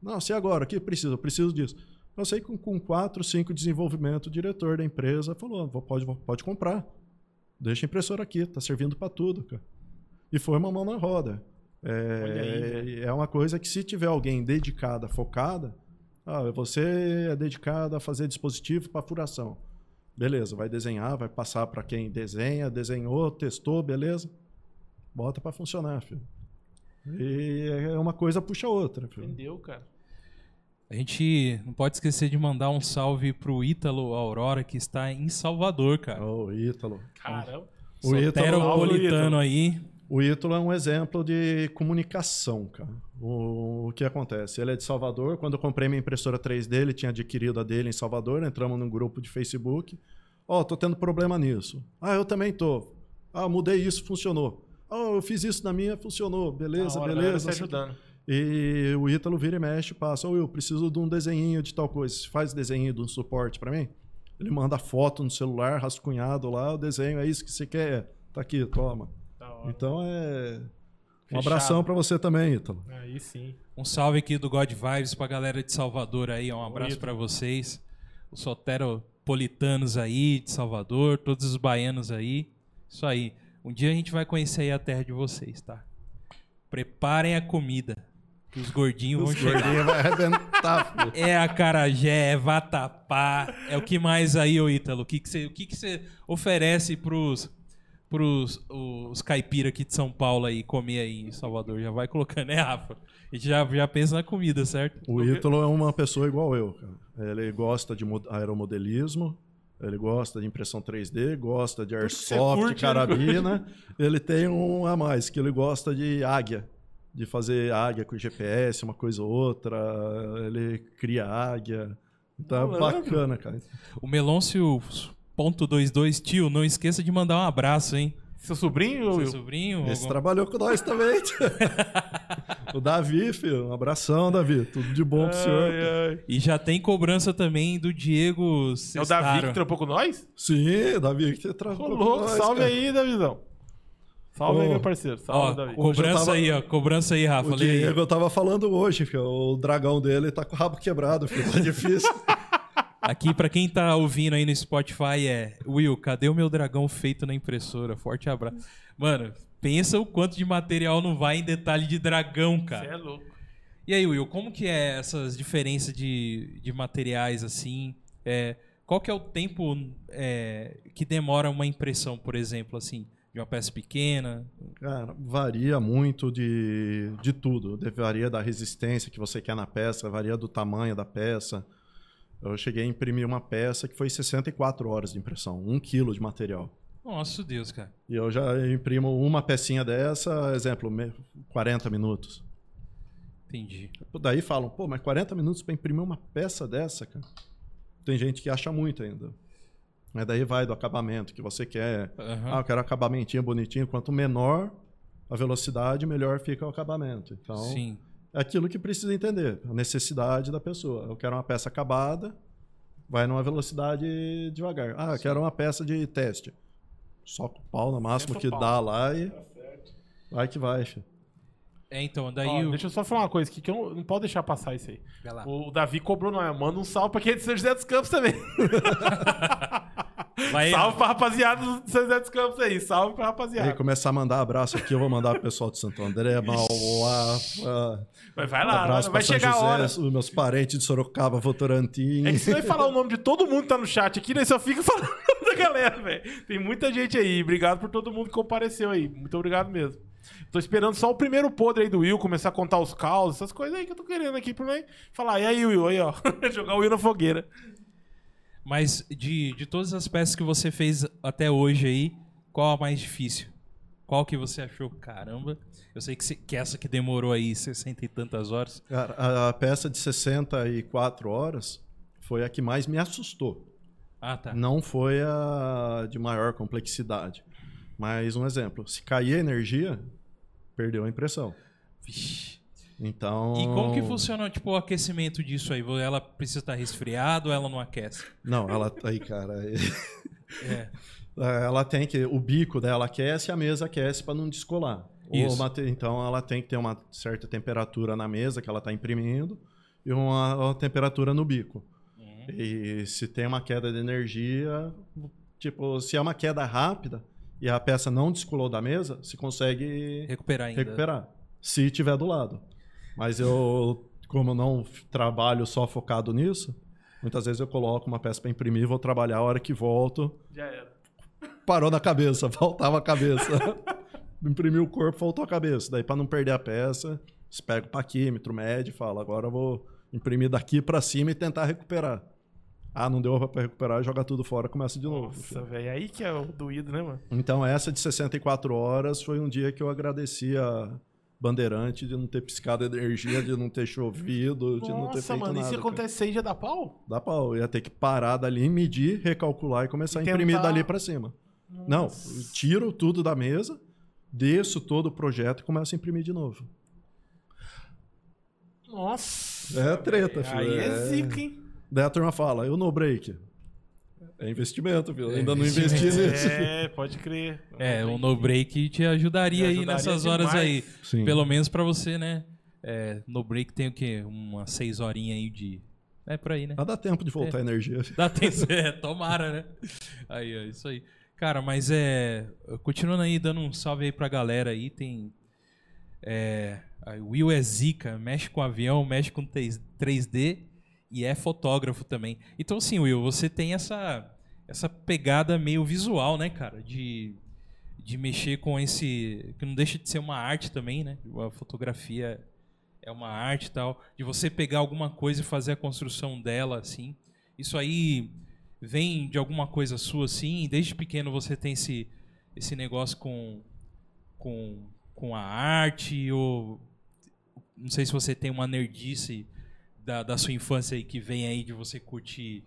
Não, se agora, o que precisa? Eu preciso disso. Eu sei que com, com quatro, cinco desenvolvimento, o diretor da empresa falou: "Vou- pode, pode comprar. Deixa a impressora aqui, tá servindo para tudo, cara. E foi uma mão na roda. É, Olha aí, é uma coisa que se tiver alguém dedicada, focada, ah, você é dedicado a fazer dispositivo para furação. Beleza, vai desenhar, vai passar para quem desenha, desenhou, testou, beleza? Bota para funcionar, filho. E é uma coisa puxa a outra, filho. Entendeu, cara? A gente não pode esquecer de mandar um salve pro Ítalo Aurora, que está em Salvador, cara. Ô, Ítalo. Caramba. O Ítalo, Soteropolitano aí. O Ítalo é um exemplo de comunicação, cara. O, o que acontece? Ele é de Salvador. Quando eu comprei minha impressora 3D, ele tinha adquirido a dele em Salvador. Entramos num grupo de Facebook. Ó, tô tendo problema nisso. Ah, eu também tô. Ah, mudei isso, funcionou. Ah, eu fiz isso na minha, funcionou. Beleza, hora, beleza. Se ajudando. E o Ítalo vira e mexe, passa, ô eu preciso de um desenhinho de tal coisa. Faz desenho de um suporte para mim? Ele manda foto no celular, rascunhado lá, o desenho é isso que você quer. Tá aqui, toma. Hora. Então é. Um Fechado. abração para você também, Ítalo. Aí sim. Um salve aqui do God Vibes pra galera de Salvador aí. Um abraço pra vocês. Os soteropolitanos aí de Salvador, todos os baianos aí. Isso aí. Um dia a gente vai conhecer aí a terra de vocês, tá? Preparem a comida, que os gordinhos vão Os chegar. gordinhos vai arrebentar, *laughs* filho. É acarajé, é vatapá, é o que mais aí, ô Ítalo? O que que você o que que você oferece pros, pros os caipira aqui de São Paulo aí comer aí em Salvador? Já vai colocando, né, Rafa? A gente já, já pensa na comida, certo? O Ítalo é uma pessoa igual eu, cara. Ele gosta de mo- aeromodelismo, ele gosta de impressão 3D, gosta de airsoft, curte, né? carabina. ele tem um a mais, que ele gosta de águia. De fazer águia com GPS, uma coisa ou outra. Ele cria águia. Malandro. bacana, cara. O Melôncio ponto .22, tio, não esqueça de mandar um abraço, hein? Seu sobrinho? Seu sobrinho. Esse algum- trabalhou com nós também. *laughs* o Davi, filho. Um abração, Davi. Tudo de bom pro senhor. Ai, ai. E já tem cobrança também do Diego É o. Davi que trampou com nós? Sim, Davi, que você Ô, louco, salve aí, Davizão. Salve aí, Ô. meu parceiro. Salve, Ó, Davi. cobrança tava- aí, ó. Cobrança aí, Rafa. O aí. Diego eu tava falando hoje, filho. O dragão dele tá com o rabo quebrado, filho. Tá difícil. *laughs* Aqui, pra quem tá ouvindo aí no Spotify, é Will, cadê o meu dragão feito na impressora? Forte abraço. Mano, pensa o quanto de material não vai em detalhe de dragão, Você cara. é louco. E aí, Will, como que é essas diferenças de, de materiais assim? É, qual que é o tempo é, que demora uma impressão, por exemplo, assim, de uma peça pequena? Cara, varia muito de, de tudo. Varia da resistência que você quer na peça, varia do tamanho da peça. Eu cheguei a imprimir uma peça que foi 64 horas de impressão, um quilo de material. Nossa Deus, cara. E eu já imprimo uma pecinha dessa, exemplo, me- 40 minutos. Entendi. Daí falam, pô, mas 40 minutos para imprimir uma peça dessa, cara? Tem gente que acha muito ainda. Mas daí vai do acabamento que você quer. Aham. Ah, eu quero acabamentinho bonitinho. Quanto menor a velocidade, melhor fica o acabamento. Então, Sim. É aquilo que precisa entender, a necessidade da pessoa. Eu quero uma peça acabada, vai numa velocidade devagar. Ah, eu quero uma peça de teste. Soca o pau no máximo Senta o que pau. dá lá e vai que vai, filho. É, então, daí Ó, o... Deixa eu só falar uma coisa aqui, que eu não, não pode deixar passar isso aí. Vai lá. O Davi cobrou nós. Manda um salve pra quem é de São José dos Campos também. *laughs* Vai, salve pra rapaziada do São José dos Campos aí. Salve pra Aí rapaziada. começar a mandar abraço aqui, eu vou mandar pro pessoal de Santo André, Mauá, Mas vai lá, abraço vai pra São chegar a hora. José, os meus parentes de Sorocaba, Votorantim. É que você vai falar o nome de todo mundo que tá no chat aqui, né? Só fica *laughs* falando o nome da galera, velho. Tem muita gente aí. Obrigado por todo mundo que compareceu aí. Muito obrigado mesmo. Tô esperando só o primeiro podre aí do Will começar a contar os causos, essas coisas aí que eu tô querendo aqui pra mim. Falar, e aí, Will, aí, ó. *laughs* Jogar o Will na fogueira. Mas de, de todas as peças que você fez até hoje aí, qual a mais difícil? Qual que você achou? Caramba, eu sei que, se- que essa que demorou aí 60 e tantas horas. Cara, a, a peça de 64 horas foi a que mais me assustou. Ah, tá. Não foi a de maior complexidade. Mas um exemplo, se cair a energia, perdeu a impressão. Vixe. Então. E como que funciona tipo, o aquecimento disso aí? Ela precisa estar resfriada ou ela não aquece? Não, ela aí, cara. *laughs* É. Ela tem que. O bico dela aquece e a mesa aquece para não descolar. Mate- Então ela tem que ter uma certa temperatura na mesa que ela está imprimindo e uma, uma temperatura no bico. Uhum. E se tem uma queda de energia, tipo, se é uma queda rápida e a peça não descolou da mesa, se consegue Recuperar ainda. recuperar, se tiver do lado. Mas eu, como não f- trabalho só focado nisso, muitas vezes eu coloco uma peça para imprimir, vou trabalhar a hora que volto, Já era. parou na cabeça, *laughs* faltava a cabeça. Imprimiu o corpo, faltou a cabeça. Daí, para não perder a peça, você pega o paquímetro, mede e fala: agora eu vou imprimir daqui para cima e tentar recuperar. Ah, não deu para recuperar, joga tudo fora, começa de novo. Nossa, velho. Aí que é o doído, né, mano? Então, essa de 64 horas foi um dia que eu agradeci a Bandeirante de não ter piscado energia, de não ter chovido, de não ter Nossa, feito mano. nada. E se cara. acontece aí, já dá pau? Dá pau. Ia ter que parar dali, medir, recalcular e começar E a imprimir tentar- dali para cima. Não, eu tiro tudo da mesa, desço todo o projeto e começo a imprimir de novo. Nossa. É treta, filho. Aí é é... zica, hein? Daí a turma fala, eu no break. É investimento, filho. É Ainda não investi nisso. É, pode crer. É, o no break te ajudaria, aí ajudaria nessas horas demais. aí. Sim. Pelo menos pra você, né? É, no break tem o quê? Umas seis horinhas aí de. É por aí, né? Mas dá tempo de voltar a energia. Dá tempo, *laughs* é, tomara, né? Aí, ó, isso aí. Cara, mas é. Continuando aí, dando um salve aí pra galera aí, tem. É. Will é zica, mexe com avião, mexe com 3D e é fotógrafo também. Então, assim, Will, você tem essa, essa pegada meio visual, né, cara? De, de mexer com esse. que não deixa de ser uma arte também, né? A fotografia é uma arte e tal. De você pegar alguma coisa e fazer a construção dela, assim. Isso aí vem de alguma coisa sua, assim? Desde pequeno você tem esse, esse negócio com, com, com a arte? Ou não sei se você tem uma nerdice da, da sua infância aí que vem aí de você curtir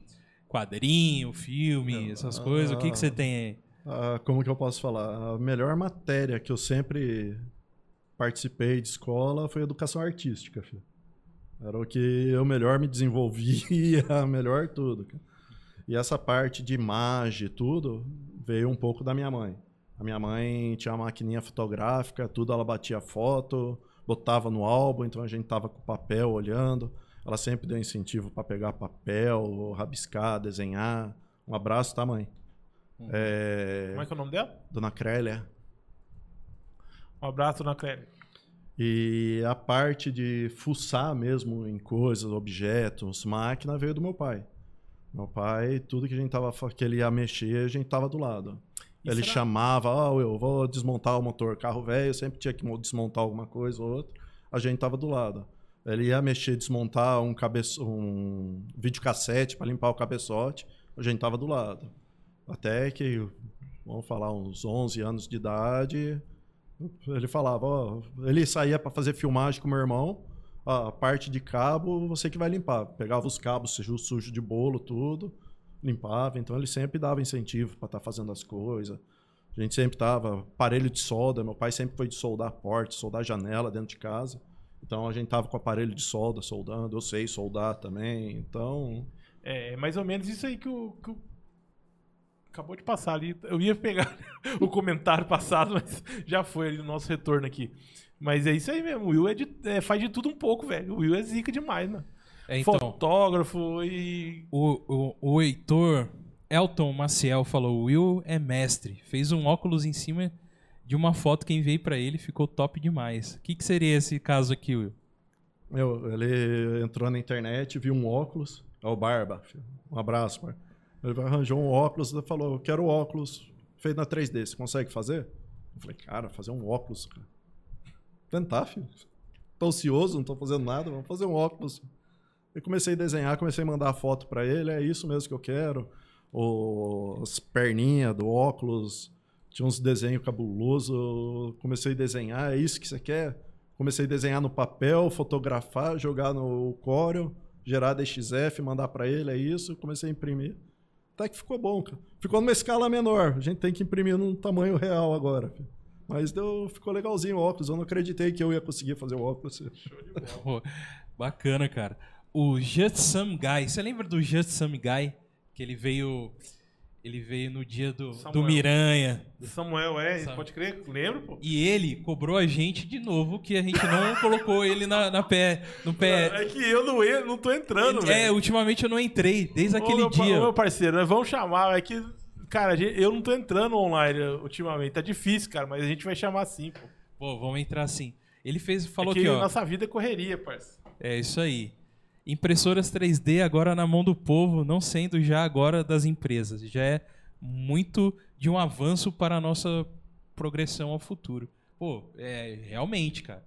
quadrinho, filme, essas ah, coisas. O que, que você tem aí? Ah, como que eu posso falar? A melhor matéria que eu sempre participei de escola foi educação artística, filho. Era o que eu melhor me desenvolvia, *laughs* melhor tudo. cara. E essa parte de imagem e tudo veio um pouco da minha mãe. A minha mãe tinha uma maquininha fotográfica, tudo ela batia foto, botava no álbum, então a gente tava com papel olhando. Ela sempre deu incentivo para pegar papel, rabiscar, desenhar. Um abraço, tá, mãe? É, Como é que é o nome dela? Dona Crélia. Um abraço na Clélia. E a parte de fuçar mesmo em coisas, objetos, máquina, veio do meu pai. Meu pai, tudo que a gente tava, que ele ia mexer, a gente tava do lado. E ele será- chamava, ó, eu vou desmontar o motor. Carro velho, sempre tinha que mo- desmontar alguma coisa ou outra. A gente tava do lado. Ele ia mexer, desmontar um, cabeço, um videocassete para limpar o cabeçote. A gente tava do lado. Até que, vamos falar, uns 11 anos de idade, ele falava, ó, ele saía para fazer filmagem com meu irmão, a parte de cabo você que vai limpar. Pegava os cabos sujo, sujo de bolo, tudo, limpava. Então ele sempre dava incentivo para estar fazendo as coisas. A gente sempre tava aparelho de solda, meu pai sempre foi de soldar porta, soldar janela dentro de casa. Então a gente tava com aparelho de solda soldando, eu sei soldar também. Então, É mais ou menos isso aí que o, que o- Acabou de passar ali. Eu ia pegar *laughs* o comentário passado, mas já foi ali no nosso retorno aqui. Mas é isso aí mesmo. O Will é de- é, faz de tudo um pouco, velho. O Will é zica demais, mano. É, então, Fotógrafo e. o, o, o Heitor Elton Maciel falou: Will é mestre. Fez um óculos em cima de uma foto que enviei pra ele, ficou top demais. O que, que seria esse caso aqui, Will? Meu, ele entrou na internet, viu um óculos. É o Barba. Um abraço, Barba. Ele arranjou um óculos e falou: Eu quero óculos feito na 3D. Você consegue fazer? Eu falei: Cara, fazer um óculos cara, tentar, filho. Tô ocioso, não tô fazendo nada, vamos fazer um óculos. Eu comecei a desenhar, comecei a mandar foto para ele, é isso mesmo que eu quero. O, as perninhas do óculos, tinha uns desenhos cabulosos. Comecei a desenhar, é isso que você quer? Comecei a desenhar no papel, fotografar, jogar no Corel, gerar DXF, mandar para ele, é isso. Comecei a imprimir. Até que ficou bom, cara. Ficou numa escala menor. A gente tem que imprimir num tamanho real agora. Filho. Mas deu, ficou legalzinho o óculos. Eu não acreditei que eu ia conseguir fazer o óculos. Pô, bacana, cara. O Just Some Guy. Você lembra do Just Some Guy? Que ele veio. Ele veio no dia do, do Samuel. Miranha. Samuel, é, Samuel. pode crer? Lembro, pô. E ele cobrou a gente de novo que a gente não colocou ele na, na pé, no pé. É que eu não, en- não tô entrando, É, velho. ultimamente eu não entrei, desde Ô, aquele meu, dia. ô, meu parceiro, nós vamos chamar. É que, cara, eu não tô entrando online ultimamente. Tá difícil, cara, mas a gente vai chamar sim, pô. Pô, vamos entrar assim. Ele fez, falou é que aqui, ó. nossa vida é correria, parceiro. É isso aí. Impressoras 3D agora na mão do povo, não sendo já agora das empresas. Já é muito de um avanço para a nossa progressão ao futuro. Pô, é realmente, cara.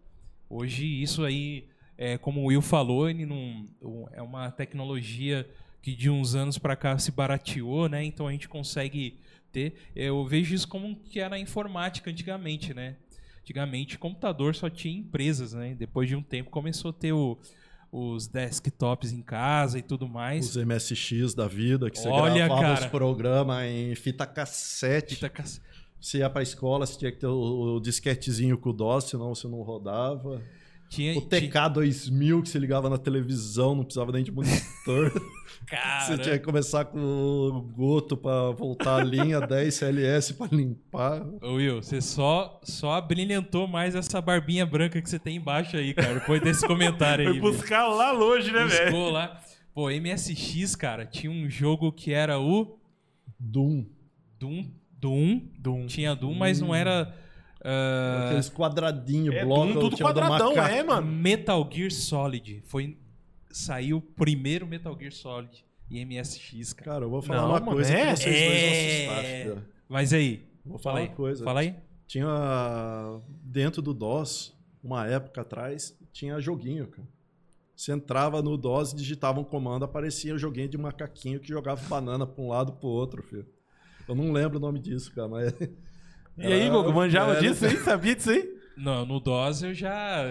Hoje isso aí, é, como o Will falou, ele não, é uma tecnologia que de uns anos para cá se barateou, né? Então a gente consegue ter. Eu vejo isso como que era a informática antigamente, né? Antigamente, computador só tinha empresas, né? Depois de um tempo começou a ter o- os desktops em casa e tudo mais. Os MSX da vida, que você Olha, gravava cara. os programas em fita cassete. Fita cass- Você ia pra escola, você tinha que ter o, o disquetezinho com o DOS, senão você não rodava. Tinha, O TK2000 que você ligava na televisão, não precisava nem de monitor. *laughs* Cara, Você tinha que começar com o Goto pra voltar a linha, *laughs* 10 CLS pra limpar. Ô, Will, você só, só abrilhantou mais essa barbinha branca que você tem embaixo aí, cara, depois desse comentário aí. Foi buscar lá longe, né, velho? Buscou lá. Pô, MSX, cara, tinha um jogo que era o Doom. Doom. Doom. Doom. Tinha Doom, mas não era. Ah, Aqueles quadradinhos, É, bloco. Tudo tinha o do quadradão, é, mano. Metal Gear Solid. Foi. Saiu o primeiro Metal Gear Solid em MSX, cara. Cara, eu vou falar Não, uma mano, coisa é? que vocês dois vão É. assustar. Mas aí. Vou Fala falar aí. uma coisa. Fala aí. Tinha dentro do DOS, uma época atrás, tinha joguinho, cara. Você entrava no DOS, digitava um comando, aparecia o joguinho de macaquinho que jogava banana pra um lado pro outro, filho. Eu não lembro o nome disso, cara, mas. E aí, Gogo, manjava disso aí? Sabia disso aí? Não, no DOS eu já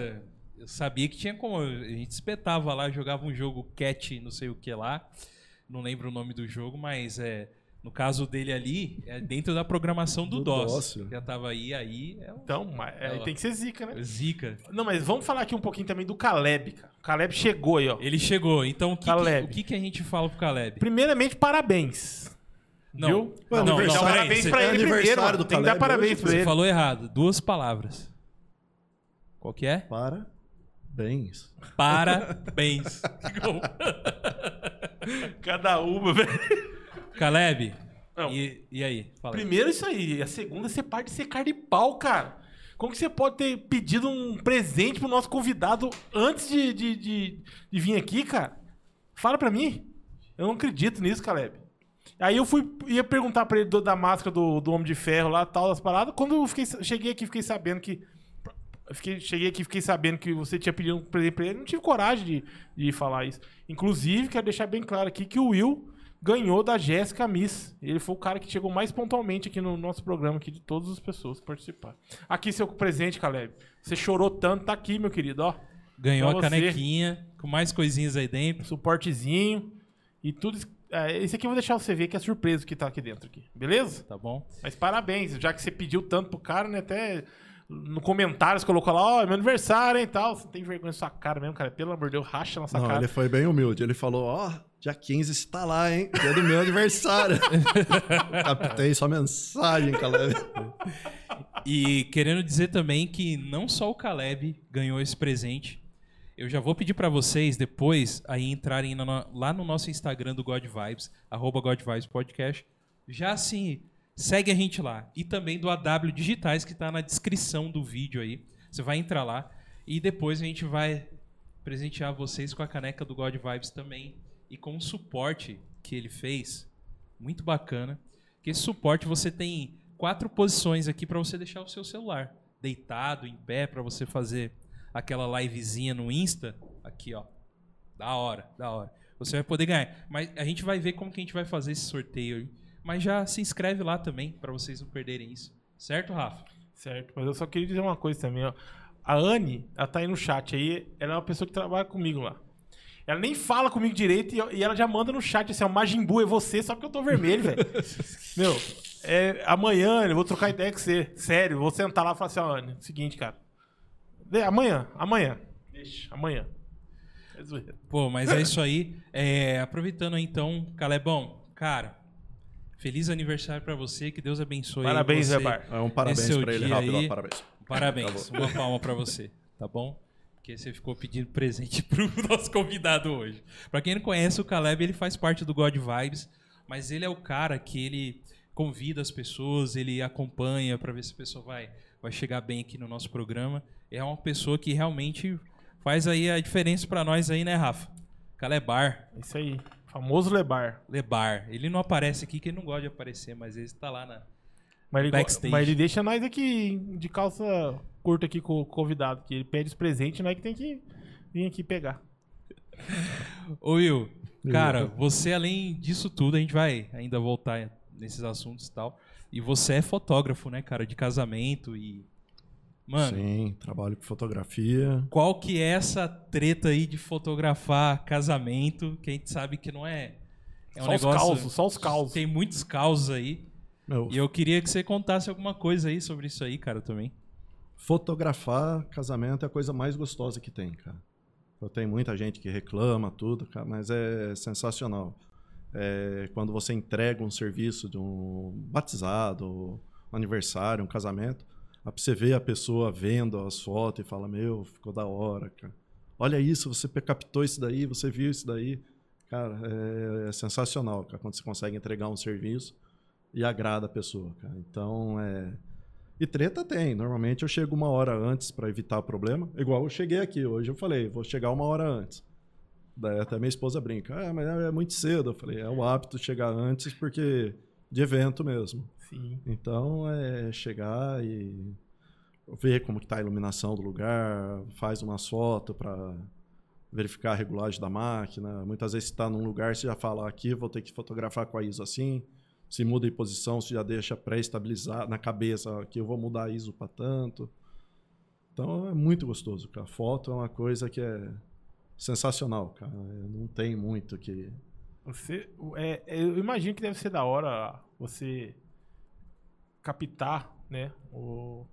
eu sabia que tinha como. A gente espetava lá, jogava um jogo cat, não sei o que lá. Não lembro o nome do jogo, mas é. No caso dele ali, é dentro da programação do, Do DOS. DOS. Já tava aí, aí é um Então, mas, aí tem que ser zica, né? zica. Não, mas vamos falar aqui um pouquinho também do Caleb, cara. O Caleb chegou aí, ó. Ele chegou, então o que, que, o que, que a gente fala pro Caleb? Primeiramente, parabéns. Não, Viu? Não, não, peraí, parabéns você, pra ele primeiro, mano. do Tem que dar parabéns pra você ele. falou errado. Duas palavras. Qual que é? Parabéns. Parabéns. *laughs* Cada uma, velho. Caleb, Não. e, e aí? Fala aí. Primeiro isso aí. A segunda, você parte de ser cara de pau, cara. Como que você pode ter pedido um presente pro nosso convidado antes de, de, de, de vir aqui, cara? Fala pra mim. Eu não acredito nisso, Caleb. Aí eu fui, ia perguntar pra ele do- da máscara do, do Homem de Ferro lá, tal, das paradas. Quando eu fiquei, cheguei aqui, fiquei sabendo que... Fiquei, cheguei aqui, fiquei sabendo que você tinha pedido um presente pra ele. Não tive coragem de, de falar isso. Inclusive, quero deixar bem claro aqui que o Will ganhou da Jéssica Miss. Ele foi o cara que chegou mais pontualmente aqui no nosso programa, aqui de todas as pessoas que participaram. Aqui seu presente, Caleb. Você chorou tanto, tá aqui, meu querido, ó. Ganhou Pra a você. canequinha, com mais coisinhas aí dentro. Suportezinho e tudo. É, esse aqui eu vou deixar você ver que é surpresa o que tá aqui dentro aqui. Beleza? Tá bom? Mas parabéns, já que você pediu tanto pro cara, né? Até no comentário você colocou lá, ó, é meu aniversário, hein, tal. Você tem vergonha na sua cara mesmo, cara. Pelo amor de Deus, racha na sua Não, cara. ele foi bem humilde. Ele falou: Ó, dia 15 você tá lá, hein? Dia do meu aniversário. *laughs* Captei sua mensagem, Caleb. E querendo dizer também que não só o Caleb ganhou esse presente. Eu já vou pedir pra vocês depois aí entrarem lá no nosso Instagram do God Vibes, arroba God Vibes Podcast. Já assim, segue a gente lá. E também do AW Digitais, que tá na descrição do vídeo aí. Você vai entrar lá e depois a gente vai presentear vocês com a caneca do God Vibes também. E com o suporte que ele fez, muito bacana. Que esse suporte você tem quatro posições aqui para você deixar o seu celular. deitado, em pé, pra você fazer aquela livezinha no Insta, aqui, ó. Da hora, da hora. Você vai poder ganhar. Mas a gente vai ver como que a gente vai fazer esse sorteio aí. Mas já se inscreve lá também, pra vocês não perderem isso. Certo, Rafa? Certo, mas eu só queria dizer uma coisa também, ó. A Anne, ela tá aí no chat aí, ela é uma pessoa que trabalha comigo lá. Ela nem fala comigo direito e, e ela já manda no chat assim, ó, Majin Buu é você, só porque eu tô vermelho, velho. *laughs* Meu, é, amanhã eu vou trocar ideia com você. Sério, vou sentar lá e falar assim, ó, Anne, seguinte, cara. De- amanhã, amanhã. Deixa, amanhã. É. Pô, mas é isso aí. É, aproveitando aí, então, Calebão, cara, feliz aniversário pra você, que Deus abençoe Parabéns, você. Zé Bar. É um parabéns pra ele rápido, aí. ó, parabéns. Parabéns, uma palma pra você, tá bom? Porque você ficou pedindo presente *laughs* pro nosso convidado hoje. Pra quem não conhece, o Caleb, ele faz parte do God Vibes, mas ele é o cara que ele convida as pessoas, ele acompanha pra ver se a pessoa vai, vai chegar bem aqui no nosso programa. É uma pessoa que realmente faz aí a diferença pra nós aí, né, Rafa? Calebar, É Isso aí. Famoso Lebar. Lebar. Ele não aparece aqui, que ele não gosta de aparecer, mas ele está lá na... Mas ele, Backstage. mas ele deixa nós aqui de calça curta aqui com o convidado, que ele pede os presentes, nós que tem que vir aqui pegar. *laughs* Ô Will, cara, você além disso tudo, a gente vai ainda voltar nesses assuntos e tal. E você é fotógrafo, né, cara, de casamento e. Mano, Sim, trabalho com fotografia. qual que é essa treta aí de fotografar casamento? Que a gente sabe que não é. É um só negócio. os causos, só os causos. Tem muitos causos aí. Meu, E eu queria que você contasse alguma coisa aí sobre isso aí, cara, também. fotografar casamento é a coisa mais gostosa que tem, cara. Eu tenho muita gente que reclama tudo, cara, mas é sensacional. É, quando você entrega um serviço de um batizado, um aniversário, um casamento, aí você vê a pessoa vendo as fotos e fala, meu, ficou da hora, cara. Olha isso, você captou isso daí, você viu isso daí. Cara, é, é sensacional, cara, quando você consegue entregar um serviço e agrada a pessoa, cara. Então, é... E treta tem. Normalmente eu chego uma hora antes para evitar problema. Igual eu cheguei aqui. Hoje eu falei, vou chegar uma hora antes. Daí até minha esposa brinca. Ah, mas é muito cedo. Eu falei, é o hábito chegar antes porque de evento mesmo. Sim. Então é chegar e ver como que tá a iluminação do lugar, faz umas fotos para verificar a regulagem da máquina. Muitas vezes você está num lugar, você já fala aqui, vou ter que fotografar com a ISO assim. Se muda de posição, você já deixa pré-estabilizar na cabeça que eu vou mudar a ISO para tanto. Então é muito gostoso, cara. Foto é uma coisa que é sensacional, cara. É, Não tem muito que Você, é, é, eu imagino que deve ser da hora você captar, né, o-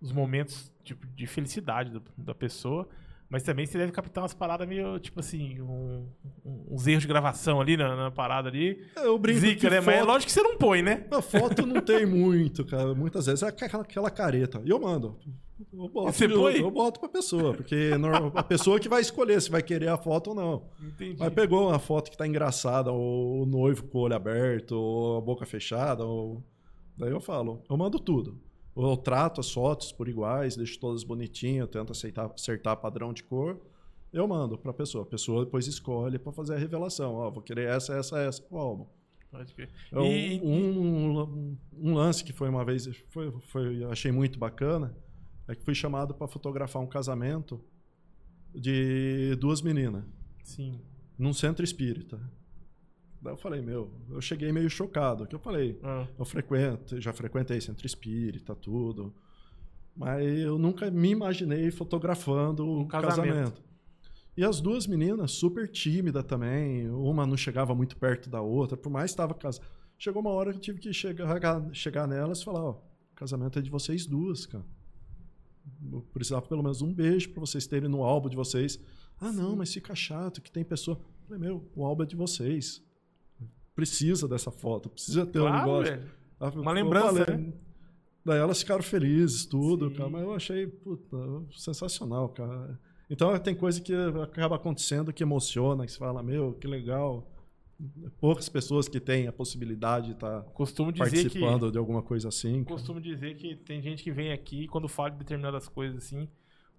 os momentos tipo, de felicidade do- da pessoa, mas também você deve captar umas paradas meio, tipo assim, um- um- uns erros de gravação ali na, na parada ali. eu brinco Zica, né? Mas é foto- lógico que você não põe, né? A foto não tem muito, cara. Muitas vezes é aquela, aquela careta. E eu mando. Eu boto, Você eu, põe? eu boto pra pessoa, porque a pessoa que vai escolher se vai querer a foto ou não. Entendi. Mas pegou uma foto que tá engraçada, ou o noivo com o olho aberto, ou a boca fechada, ou... daí eu falo, eu mando tudo. Eu trato as fotos por iguais, deixo todas bonitinhas, tento aceitar, acertar padrão de cor. Eu mando pra pessoa. A pessoa depois escolhe pra fazer a revelação. Ó, vou querer essa, essa, essa pro álbum. Pode crer. É um- E- um, um lance que foi uma vez, foi, foi, eu achei muito bacana, é que fui chamado para fotografar um casamento de duas meninas, Sim. num centro espírita. Daí eu falei, meu, eu cheguei meio chocado, que eu falei, Ah, eu frequento, já frequentei centro espírita, tudo, mas eu nunca me imaginei fotografando o Um casamento. casamento. E as duas meninas, super tímida também, uma não chegava muito perto da outra, por mais estava casada. Chegou uma hora que eu tive que chegar, chegar nelas e falar, ó, o casamento é de vocês duas, cara. Eu precisava pelo menos um beijo para vocês terem no álbum de vocês. Ah, não, mas fica chato, que tem pessoa. Eu falei, meu, o álbum é de vocês. Precisa dessa foto, precisa ter um claro, negócio. velho. Ah, Uma lembrança, falei. né? Daí elas ficaram felizes, tudo, cara, mas eu achei puta, sensacional, cara. Então tem coisa que acaba acontecendo que emociona, que você fala, meu, que legal. Poucas pessoas que têm a possibilidade de estar Costumo dizer que participando de alguma coisa assim. cara. costumo dizer que tem gente que vem aqui e quando fala de determinadas coisas assim,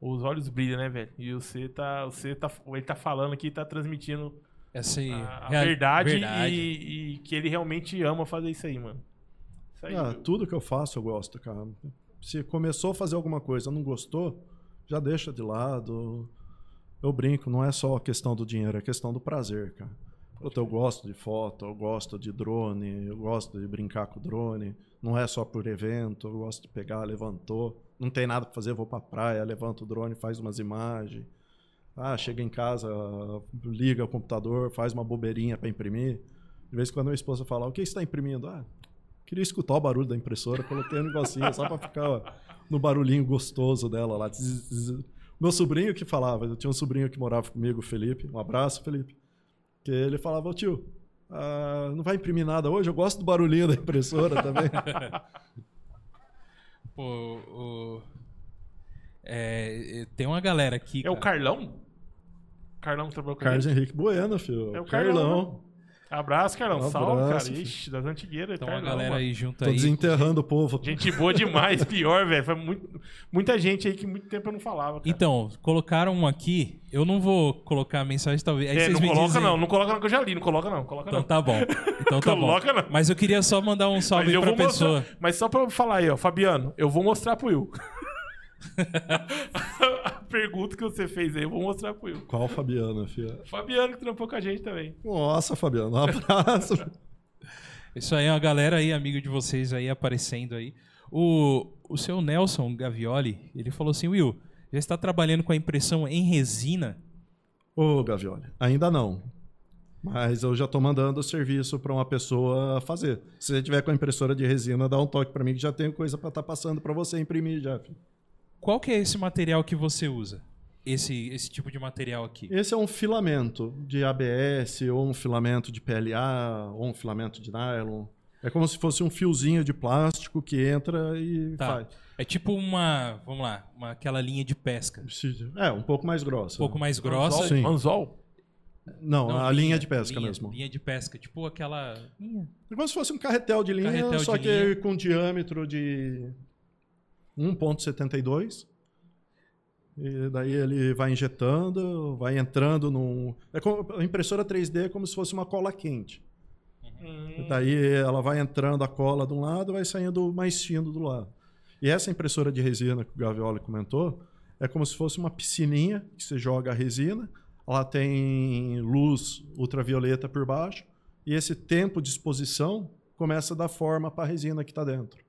os olhos brilham, né, velho? E você tá, você tá, ele tá falando aqui, tá transmitindo Essa aí. a, a real- verdade, verdade. E, e que ele realmente ama fazer isso aí, mano. Isso aí. Ah, tudo que eu faço eu gosto, cara. Se começou a fazer alguma coisa, não gostou, já deixa de lado. Eu brinco, não é só a questão do dinheiro, é a questão do prazer, cara. Puta, eu gosto de foto, eu gosto de drone, eu gosto de brincar com drone. Não é só por evento, eu gosto de pegar, levantou. Não tem nada pra fazer, eu vou pra praia, levanto o drone, faz umas imagens. Ah, chega em casa, liga o computador, faz uma bobeirinha para imprimir. De vez em quando a minha esposa fala, o que você está imprimindo? Ah, queria escutar o barulho da impressora, coloquei um negocinho só para ficar no barulhinho gostoso dela lá. Meu sobrinho que falava, eu tinha um sobrinho que morava comigo, Felipe. Um abraço, Felipe. Que ele falava, tio, ah, não vai imprimir nada hoje? Eu gosto do barulhinho da impressora também. *laughs* Pô, o... É, tem uma galera aqui. É cara. o Carlão? Carlão trabalhou com Carlos Henrique Bueno, filho. É o Carlão. Carlão. Abraço, Carlão. Um Salve, abraço, cara. filho. Ixi, das antigueiras. Tem uma Carlão, galera mano. aí junto Tô aí. desenterrando o povo. Gente boa demais, *laughs* pior, velho. Foi muito, muita gente aí que muito tempo eu não falava. Cara. Então, colocaram um aqui. Eu não vou colocar a mensagem, talvez. Aí É, vocês não me coloca dizem- não, não coloca não, que eu já li. Não coloca não, coloca Então não. tá bom. Então tá Coloca bom. não. Mas eu queria só mandar um salve eu pra pessoa. mostrar. Mas só pra eu falar aí, ó, Fabiano, eu vou mostrar pro Will. *laughs* a pergunta que você fez aí, eu vou mostrar pro Will. Qual Fabiana, filha? Fabiano que trampou com a gente também. Nossa, Fabiano, um abraço. *laughs* Isso aí é uma galera aí, amigo de vocês aí aparecendo aí. O, o seu Nelson Gavioli, ele falou assim, Will, já está trabalhando com a impressão em resina? Ô, Gavioli, ainda não. Mas eu já estou mandando o serviço para uma pessoa fazer. Se você tiver com a impressora de resina, dá um toque para mim que já tenho coisa para estar passando para você imprimir já. filho. Qual que é esse material que você usa? Esse, esse tipo de material aqui? Esse é um filamento de ABS, ou um filamento de PLA, ou um filamento de nylon. É como se fosse um fiozinho de plástico que entra e Tá. faz. É tipo uma, vamos lá, uma, aquela linha de pesca. É, um pouco mais grossa. Um pouco mais grossa. Anzol? Sim. Anzol? Não, Não, a linha, de pesca linha- mesmo. Linha de pesca, tipo aquela. linha. É como se fosse um carretel de linha, Carretel só de que linha. com diâmetro de 1.72. E daí ele vai injetando, vai entrando num... É como, a impressora 3D é como se fosse uma cola quente. Hum, Daí ela vai entrando a cola de um lado vai saindo mais fino do lado. E essa impressora de resina que o Gavioli comentou é como se fosse uma piscininha que você joga a resina, ela tem luz ultravioleta por baixo e esse tempo de exposição começa a dar forma para a resina que está dentro.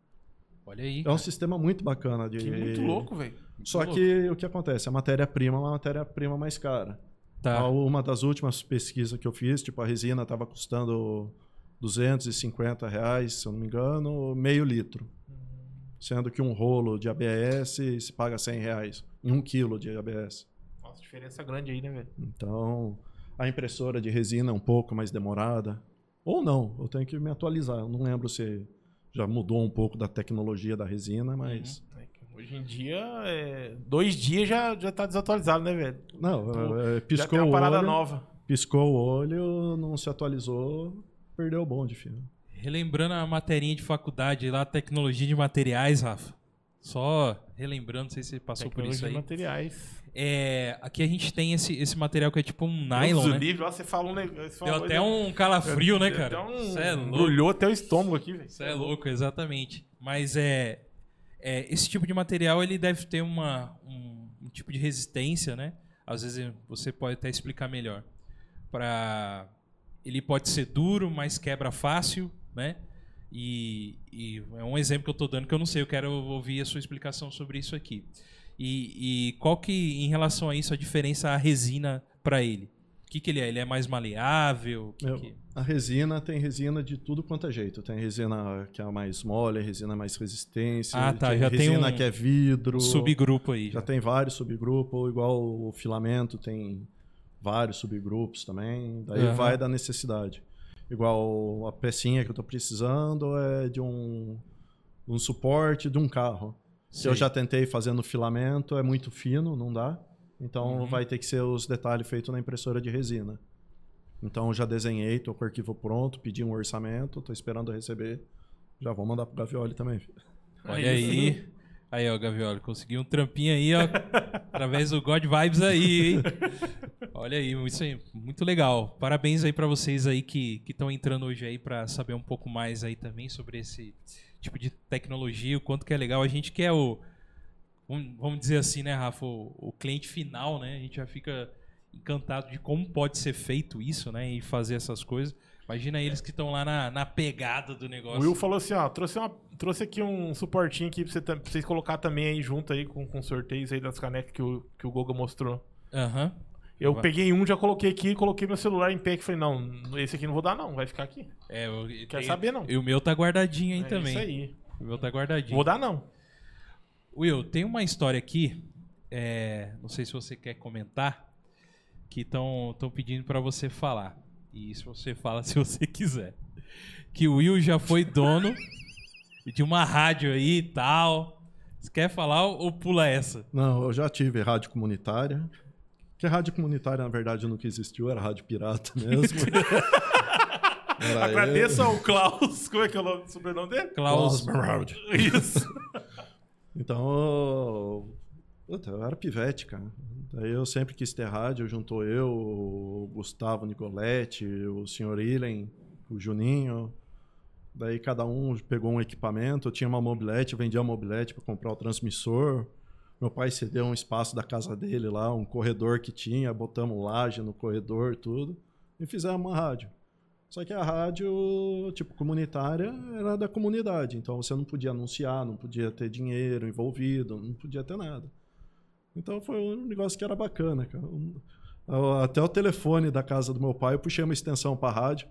Olha aí. É um cara. sistema muito bacana de que muito louco, velho. Só Muito que o que acontece? A matéria-prima é uma matéria-prima mais cara. Tá. Uma das últimas pesquisas que eu fiz, tipo, a resina estava custando 250 reais, se eu não me engano, meio litro. Sendo que um rolo de ABS se paga 100 reais em um quilo de ABS. Nossa, diferença grande aí, né, velho? Então, a impressora de resina é um pouco mais demorada. Ou não, eu tenho que me atualizar. Eu não lembro se já mudou um pouco da tecnologia da resina, mas... É que Hoje em dia, é, dois dias já, já tá desatualizado, né, velho? Não, Pô, é, Já piscou tem uma o parada olho, nova. piscou o olho, não se atualizou, perdeu o bonde, filho. Relembrando a materinha de faculdade lá, tecnologia de materiais, Rafa. Só relembrando, não sei se você passou por isso Tecnologia aí. de materiais. É, aqui a gente tem esse, esse material que é tipo um nylon, Deus né? livre, ó, você fala um negócio. Deu falou- até um calafrio, né, Deu cara? até um- é louco. Brulhou até o estômago aqui, velho. Isso é louco, exatamente. Mas é, é, esse tipo de material ele deve ter uma, um, um tipo de resistência, né? Às vezes você pode até explicar melhor. Para ele pode ser duro, mas quebra fácil, né? E, e é um exemplo que eu estou dando que eu não sei. Eu quero ouvir a sua explicação sobre isso aqui. E, e qual que, em relação a isso, a diferença a resina para ele? O que, que ele é? Ele é mais maleável? Que Eu- que- A resina tem resina de tudo quanto é jeito. Tem resina que é mais mole, resina mais resistência. Ah, tá, tem já tem resina um que é vidro. Subgrupo aí. Já tem vários subgrupos, igual o filamento tem vários subgrupos também. Daí Aham. vai da necessidade. Igual a pecinha que eu estou precisando é de um, um suporte de um carro. Se eu já tentei fazer no filamento, é muito fino, não dá. Então Uhum. vai ter que ser os detalhes feitos na impressora de resina. Então eu já desenhei, estou com o arquivo pronto, pedi um orçamento, estou esperando receber. Já vou mandar pro Gavioli também. filho. Olha aí. Aí, ó, Gavioli, conseguiu um trampinho aí, ó. através do God Vibes aí, hein? Olha aí, isso aí, muito legal. Parabéns aí pra vocês aí que estão entrando hoje aí pra saber um pouco mais aí também sobre esse tipo de tecnologia, o quanto que é legal. A gente quer o. Vamos dizer assim, né, Rafa? O, o cliente final, né? A gente já fica encantado de como pode ser feito isso, né? E fazer essas coisas. Imagina eles que estão lá na, na pegada do O negócio. Will falou assim, ó, trouxe, uma, trouxe aqui um suportinho aqui pra, você, pra vocês colocar também aí junto aí com, com sorteios aí das canecas que o, que o Goga mostrou. Aham. Eu Vai. peguei um, já coloquei aqui, coloquei meu celular em pé e falei, não, esse aqui não vou dar não, vai ficar aqui. É, eu, Quer tem- saber não. E o meu tá guardadinho aí é também. isso aí. O meu tá guardadinho. Vou dar não. Will, tem uma história aqui, é, não sei se você quer comentar, que estão pedindo para você falar. E se você fala *laughs* se você quiser. Que o Will já foi dono *laughs* de uma rádio aí e tal. Você quer falar ou ou pula essa? Não, eu já tive rádio comunitária. Que rádio comunitária, na verdade, nunca existiu, era rádio pirata mesmo. *laughs* Era Agradeço ao Klaus, como é que é o nome, sobrenome dele? Klaus. Berard. Isso. *laughs* Então, puta, eu era pivete, cara. Daí eu sempre quis ter rádio, juntou eu, o Gustavo Nicoletti, o senhor Ilen, o Juninho. Daí cada um pegou um equipamento. Eu tinha uma mobilete, eu vendia a mobilete para comprar o transmissor. Meu pai cedeu um espaço da casa dele lá, um corredor que tinha, botamos laje no corredor, tudo, e fizemos uma rádio. Só que a rádio, tipo, comunitária era da comunidade, então você não podia anunciar, não podia ter dinheiro envolvido, não podia ter nada. Então foi um negócio que era bacana, cara. Até o telefone da casa do meu pai, eu puxei uma extensão para rádio.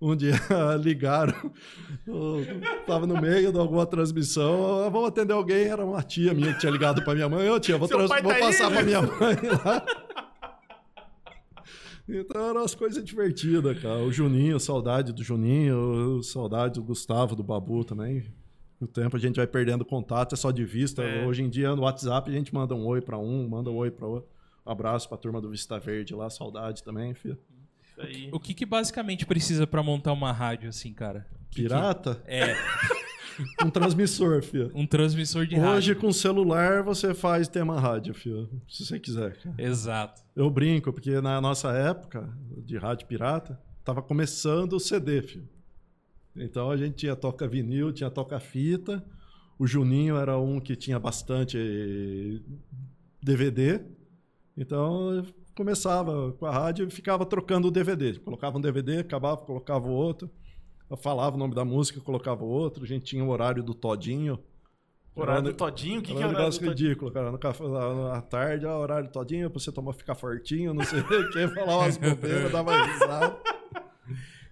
Um dia *laughs* ligaram, eu tava no meio de alguma transmissão, "Ah, vamos atender alguém, era uma tia minha que tinha ligado para minha mãe, eu tia, vou, trans- vou tá passar para né?" minha mãe *laughs* lá. Então eram umas coisas divertidas, cara. O Juninho, saudade do Juninho, saudade do Gustavo, do Babu também. O tempo a gente vai perdendo contato, é só de vista. É. Hoje em dia no WhatsApp a gente manda um oi pra um, manda um oi pra outro. Um abraço pra turma do Vista Verde lá, saudade também, filho. Isso aí. O que, que basicamente precisa para montar uma rádio assim, cara? Que que- Pirata? É, *laughs* Um transmissor, filho. um transmissor de Hoje rádio. com celular você faz tema rádio, filho. Se você quiser. cara. Exato. Eu brinco, porque na nossa época de rádio pirata, tava começando o CD, filho. Então a gente tinha toca vinil, tinha toca fita. O Juninho era um que tinha bastante eh, DVD. Então eu começava com a rádio e ficava trocando o DVD. Colocava um DVD, acabava, colocava o outro. Eu falava o nome da música, colocava o outro. A gente tinha o horário do Todinho. Horário Era- do Todinho, o que, que é um horário do Todinho? ridículo, cara. No café, na, tarde, ó, horário todinho, pra você tomar, ficar fortinho, não sei o que, falar umas bobeiras, dava risada.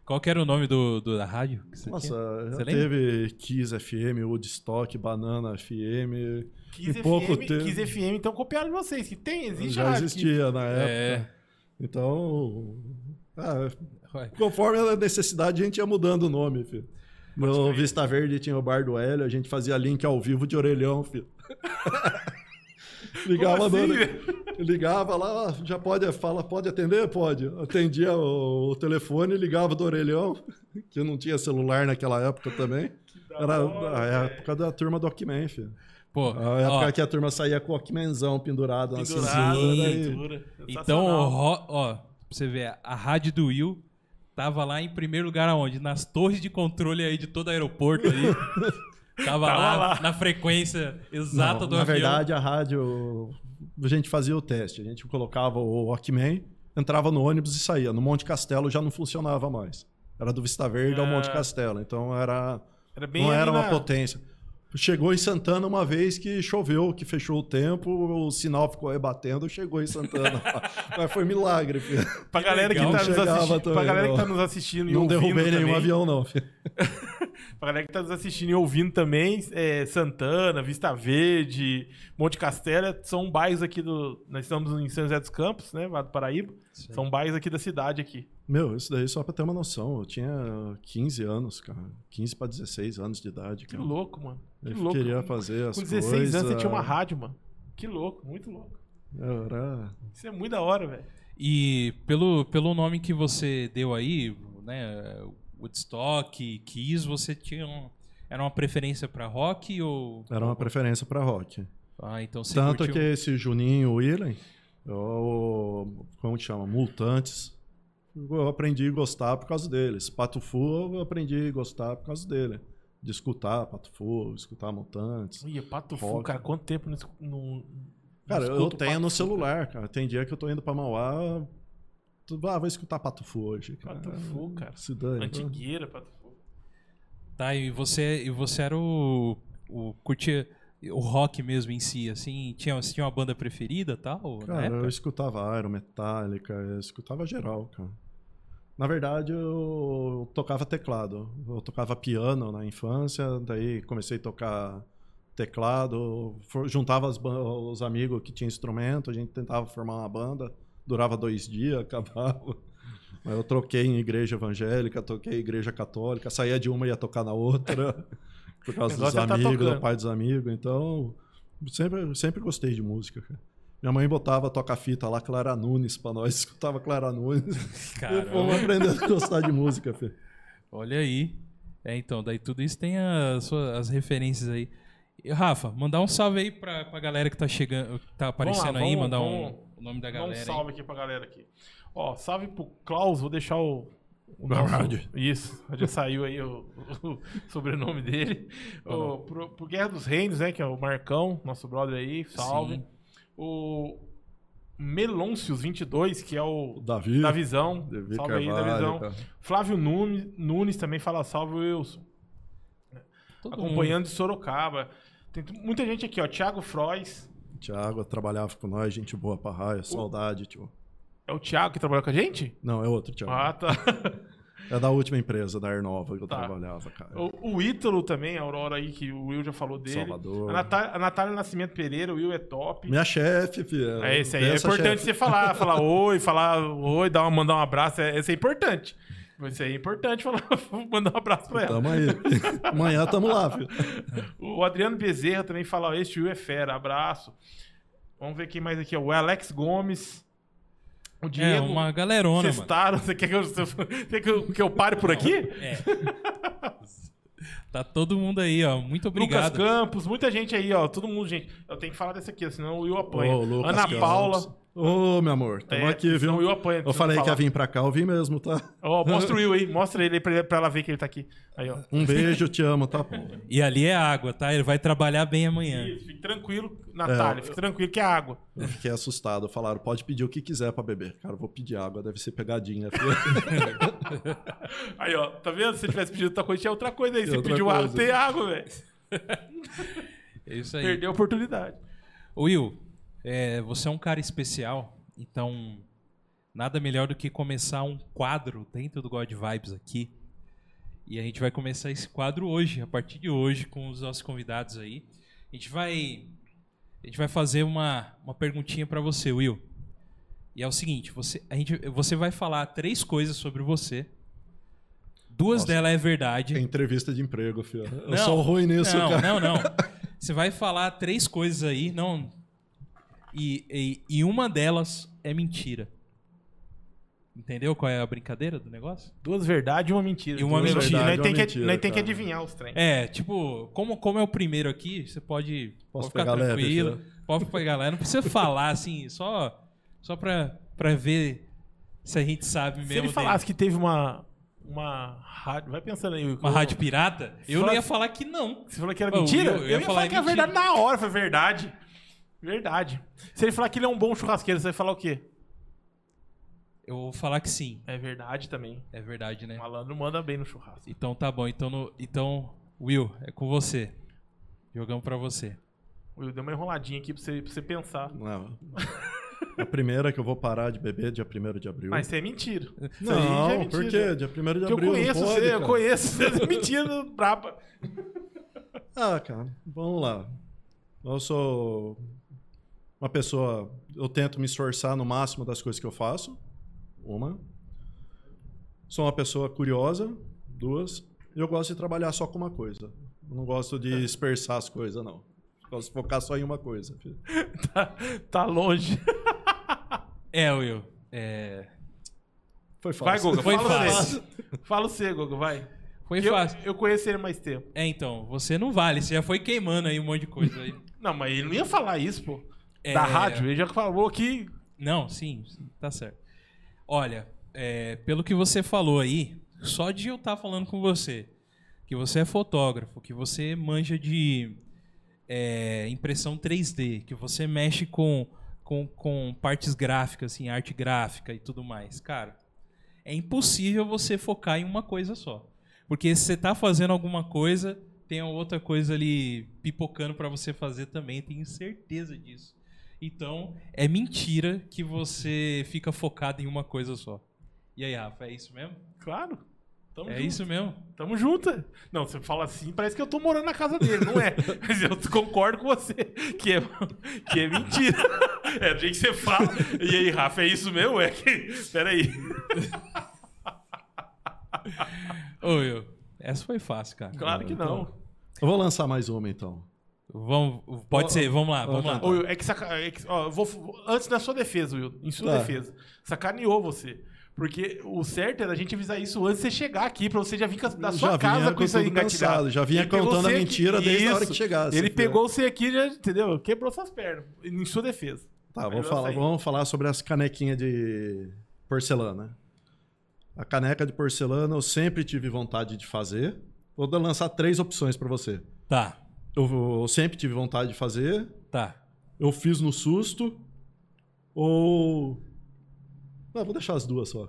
Qual que era o nome do, do- da rádio? que você Nossa, tinha? já Você teve Kiss FM, Woodstock, Banana FM. Kiss Em pouco FM, tempo. Kiss FM, então copiaram de vocês, que tem, existe a já existia na época. É. Então, ah, Ué, conforme a necessidade, a gente ia mudando o nome, filho. No. Vista Verde tinha o Bar do Hélio, a gente fazia link ao vivo de orelhão, filho. *laughs* Ligava, assim? Ligava lá, já pode, fala, pode atender? Pode. Atendia o, o telefone, ligava do orelhão, que não tinha celular naquela época também. *laughs* Era hora, a época da turma do Walkman, filho. Pô, A época ó, que a turma saía com o Walkmanzão pendurado na Pendurado, cintura. e- então, ó, ó, pra você ver, a rádio do Will tava lá em primeiro lugar aonde? Nas torres de controle aí de todo aeroporto aí. *laughs* tava, Tava lá, lá. na frequência exata Não, do na avião. verdade, a rádio, a gente fazia o teste. A gente colocava o Walkman, entrava no ônibus e saía. No Monte Castelo já não funcionava mais. Era do Vista Verde ao Ah. Monte Castelo. Então era, Era não era uma na- potência. Chegou em Santana uma vez que choveu, que fechou o tempo, o sinal ficou rebatendo, chegou em Santana. *laughs* Mas foi milagre, filho. Pra galera, que legal. tá nos assistindo, pra galera que não. tá nos assistindo e Não derrubei nenhum também, avião, não, filho. *laughs* Pra galera que tá nos assistindo e ouvindo também, é, Santana, Vista Verde, Monte Castelo, são bairros aqui do... Nós estamos em São José dos Campos, né, Vado do Paraíba. Sim. São bairros aqui da cidade aqui. Meu, isso daí só pra ter uma noção. Eu tinha 15 anos, cara. 15 pra 16 anos de idade. Que Cara. louco, mano. Que Eu louco. queria fazer as Com 16 coisas. anos você tinha uma rádio, mano. Que louco, muito louco. Era... Isso é muito da hora, velho. E pelo, pelo nome que você deu aí, né, Woodstock, Kiss, você tinha um- era uma preferência pra rock ou Era uma preferência pra rock. Ah, então você Tanto curtiu- que esse Juninho Willen, eu, como que chama? Multantes, eu aprendi a gostar por causa deles. Pato Fu, eu aprendi a gostar por causa dele. de escutar Pato Fu, escutar Mutantes. Ih, Pato Fu, Rock. cara, quanto tempo não, não, Cara, eu tenho no celular, cara. Tem dia que eu tô indo pra Mauá. Tu- Ah, vou escutar Pato Fu hoje. Cara. Pato Fu, cara. Se dane. Antigueira, Pato Fu. Tá, e você, e você era o, o curtia o rock mesmo em si, assim, tinha, você tinha uma banda preferida, tal, na Cara, eu escutava Iron, Metallica, eu escutava geral, cara. Na verdade, eu tocava teclado. Eu tocava piano na infância, daí comecei a tocar teclado, juntava as os amigos que tinham instrumento, a gente tentava formar uma banda, durava dois dias, *laughs* acabava. Mas eu troquei em igreja evangélica, toquei em igreja católica, saía de uma e ia tocar na outra, *laughs* por causa dos tá amigos, do tocando. pai dos amigos. Então, sempre, sempre gostei de música, cara. Minha mãe botava toca-fita lá, Clara Nunes, pra nós, *laughs* escutava Clara Nunes. E Caramba. fomos aprendendo a gostar de música, filho. Olha aí. É, então, daí tudo isso tem as, suas- as referências aí. E, Rafa, mandar um salve aí pra, pra galera que tá chegando, que tá aparecendo aí, vamos- mandar vamos- um, o nome da Dá um galera aí. salve aqui pra galera aqui. Ó, salve pro Klaus, vou deixar o. o Garrard. Isso, já *laughs* saiu aí o, o sobrenome dele. O, pro, pro Guerra dos Reinos, né? Que é o Marcão, nosso brother aí, salve. Sim. O Melôncios 22, que é o Davi. Davizão. Davi salve aí, Carvalho, Davizão. cara. Flávio Nunes, Nunes também fala salve, Wilson. Todo Acompanhando de Sorocaba. Tem muita gente aqui, ó. Thiago Frois. Thiago trabalhava com nós, gente boa pra raio, saudade, tio. É o Thiago que trabalhou com a gente? Não, é outro Thiago. Ah, tá. *laughs* É da última empresa, da Arnova, que eu Tá. trabalhava, cara. O, o Ítalo também, a Aurora aí, que o Will já falou dele. Salvador. A Natália, a Natália Nascimento Pereira, o Will é top. Minha chefe, filho. É esse aí. É importante chefe. você falar, falar *laughs* oi, falar oi, dar uma, mandar um abraço. é- Esse é importante. Esse aí é importante *laughs* falar, mandar um abraço pra ela. Tamo aí. *laughs* Amanhã tamo lá, filho. O Adriano Bezerra também fala: Este Will é fera, abraço. Vamos ver quem mais aqui, ó. O Alex Gomes. O É, Diego. uma galerona, mano. Cestaram. Você quer que eu, você quer que eu, que eu pare por aqui? É. Tá todo mundo aí, ó. Muito Lucas obrigado. Campos, muita gente aí, ó. Todo mundo, gente. Eu tenho que falar dessa aqui, senão o Will apanha. Ô, Lucas Ana Campos. Paula. Ô, meu amor, tamo É, aqui, viu? senão o Will apanha. Eu falei que falar. ia vir pra cá, eu vim mesmo, tá? Ó, *laughs* mostra o Will aí. Mostra ele aí pra, pra ela ver que ele tá aqui. Aí, ó. Um beijo, te amo, tá? Pô? E ali é água, tá? Ele vai trabalhar bem amanhã. Isso, fique tranquilo, Natália. É. Fique tranquilo que é água. Eu fiquei assustado. Falaram, pode pedir o que quiser pra beber. Cara, eu vou pedir água, deve ser pegadinha. filho. *laughs* Aí, ó. Tá vendo? Se tivesse pedido outra coisa, tinha outra coisa aí. Você Outra pediu água, coisa. tem água, velho. *laughs* É isso aí. Perdeu a oportunidade. Will, é, você é um cara especial, então nada melhor do que começar um quadro dentro do God Vibes aqui. E a gente vai começar esse quadro hoje, a partir de hoje, com os nossos convidados aí. A gente vai, a gente vai fazer uma, uma perguntinha pra você, Will. E é o seguinte, você, a gente, você vai falar três coisas sobre você. Duas Nossa. delas é É verdade. entrevista de emprego, filho. Eu Não, sou ruim nisso, não, cara. Não, não, *laughs* Você vai falar três coisas aí, não. E, e, e uma delas é mentira. Entendeu qual é a brincadeira do negócio? Duas verdades e uma mentira. E uma Duas mentira. Verdade, Nós tem, uma que, mentira, nós tem que adivinhar os trem. É, tipo, como, como é o primeiro aqui, você pode, Posso pode ficar tranquilo. filho? pode pegar leve. Não precisa falar assim, só, só pra, pra ver se a gente sabe mesmo. Se ele dele. falasse que teve uma, uma rádio... Vai pensando aí. Uma rádio pirata, eu Fala- não ia falar que não. Você falou que era mentira? eu- Eu, eu ia ia falar falar que é mentira. verdade na hora. Foi verdade. Verdade. Se ele falar que ele é um bom churrasqueiro, você vai falar o quê? Eu vou falar que sim. É verdade também. É verdade, né? O malandro manda bem no churrasco. Então tá bom. Então, no- então Will, é com você. Jogamos pra você. Will, deu uma enroladinha aqui pra você, pra você pensar. Não. A primeira que eu vou parar de beber dia 1 de abril. Mas isso é mentira. Não, é mentira. por quê? Dia 1 de Porque eu abril. conheço pode, você, eu conheço você. é mentira *laughs* braba. Ah, cara, vamos lá. Eu sou uma pessoa. Eu tento me esforçar no máximo das coisas que eu faço. Uma. Sou uma pessoa curiosa. Duas. E eu gosto de trabalhar só com uma coisa. Eu não gosto de dispersar as coisas, não. Gosto de focar só em uma coisa. *laughs* Tá, tá longe. *laughs* É, Will. É... Foi fácil. Vai, Guga, Foi fala fácil. você. Fala você, Guga, vai. Foi eu, fácil. eu conheço ele mais tempo. É, então, você não vale. Você já foi queimando aí um monte de coisa aí. Não, mas ele não ia falar isso, pô. É. Da rádio. Ele já falou que Não, sim, sim, tá certo. Olha, é, pelo que você falou aí, só de eu estar falando com você, que você é fotógrafo, que você manja de é, impressão 3D, que você mexe com, com, com partes gráficas, assim, arte gráfica e tudo mais, cara, é impossível você focar em uma coisa só. Porque se você tá fazendo alguma coisa, tem outra coisa ali pipocando para você fazer também, tenho certeza disso. Então, é mentira que você fica focado em uma coisa só. E aí, Rafa, é isso mesmo? Claro. Tamo é junto. isso mesmo? Tamo junto. Não, você fala assim, parece que eu tô morando na casa dele, não é? *laughs* Mas eu concordo com você, que é, que é mentira. É do jeito que você fala. E aí, Rafa, é isso mesmo? É que. Peraí. Ô, eu. Essa foi fácil, cara. Claro que não. Eu vou lançar mais uma então. Vamos, pode Ó, ser, vamos lá, vamos tá. lá. Ô, Will, é que, saca... é que ó, vou... antes da sua defesa, Will, em sua Tá. defesa, sacaneou você. Porque o certo era a gente avisar isso antes de você chegar aqui, pra você já vir da sua já casa com isso aí cansado, engatilhado. já vinha Ele contando a aqui- mentira desde a hora Isso. que chegasse. Ele filho. pegou você aqui, já, entendeu? Quebrou suas pernas. Em sua defesa. Tá, vamos falar, sair. vamos falar sobre as canequinhas de porcelana. A caneca de porcelana eu sempre tive vontade de fazer. Vou lançar três opções para você. Tá, Eu, eu sempre tive vontade de fazer, tá. eu fiz no susto, ou. Não, vou deixar as duas só.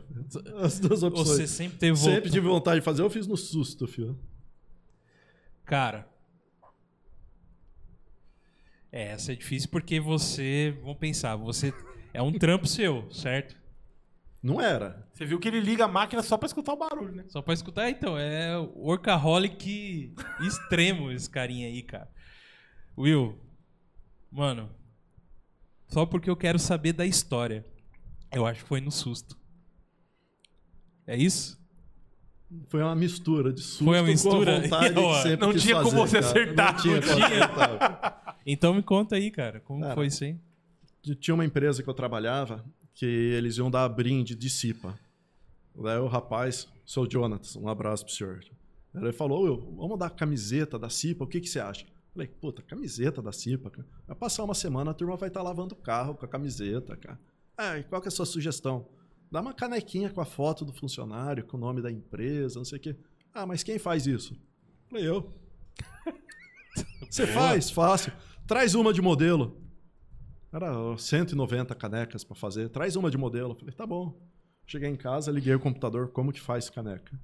As duas opções. Você sempre teve Sempre vontade- tive vontade de fazer, eu fiz no susto, filho. Cara. É, essa é difícil porque você. Vamos pensar, você. É um trampo seu, certo? Não era. Você viu que ele liga a máquina só pra escutar o barulho, né? Só pra escutar, então, é workaholic extremo esse carinha aí, cara. Will, mano, só porque eu quero saber da história. Eu acho que foi no susto. É isso? Foi uma mistura de susto Foi uma mistura? com vontade *laughs* que sempre não tinha como fazer, você cara. acertar, Não tinha não como tinha. acertar. Então me conta aí, cara, como Cara, foi isso aí? Tinha uma empresa que eu trabalhava que eles iam dar brinde de cipa. Daí o rapaz, sou o Jonathan, um abraço pro senhor. Ele falou, Will, vamos dar camiseta da cipa, o que, que você acha? Falei, puta, camiseta da cipa, cara. Vai passar uma semana, a turma vai estar lavando o carro com a camiseta, cara. Ah, e qual que é a sua sugestão? Dá uma canequinha com a foto do funcionário, com o nome da empresa, não sei o quê. Ah, mas quem faz isso? Falei, eu. *laughs* Você faz? Fácil. Traz uma de modelo. Era 190 canecas para fazer. Traz uma de modelo. Falei, tá bom. Cheguei em casa, liguei o computador. Como que faz caneca?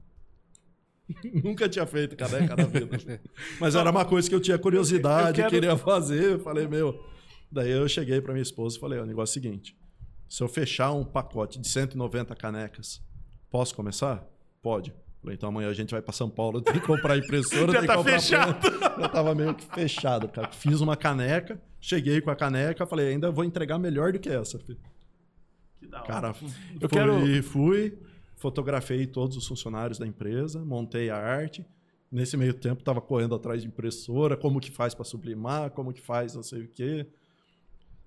*laughs* Nunca tinha feito caneca na vida. *laughs* Mas era uma coisa que eu tinha curiosidade, Eu quero- queria fazer. Eu falei, meu. Daí eu cheguei para minha esposa e falei: o negócio é o seguinte. Se eu fechar um pacote de 190 canecas, posso começar? Pode. Falei, então amanhã a gente vai para São Paulo, tem que comprar impressora, *laughs* Já tem tá que comprar fechado. Já tava meio que fechado, cara. Fiz uma caneca, cheguei com a caneca, falei, ainda vou entregar melhor do que essa, filho. Que da hora. Cara, *laughs* eu fui, quero. fui, fotografei todos os funcionários da empresa, montei a arte. Nesse meio tempo, estava correndo atrás de impressora, como que faz para sublimar, como que faz não sei o quê.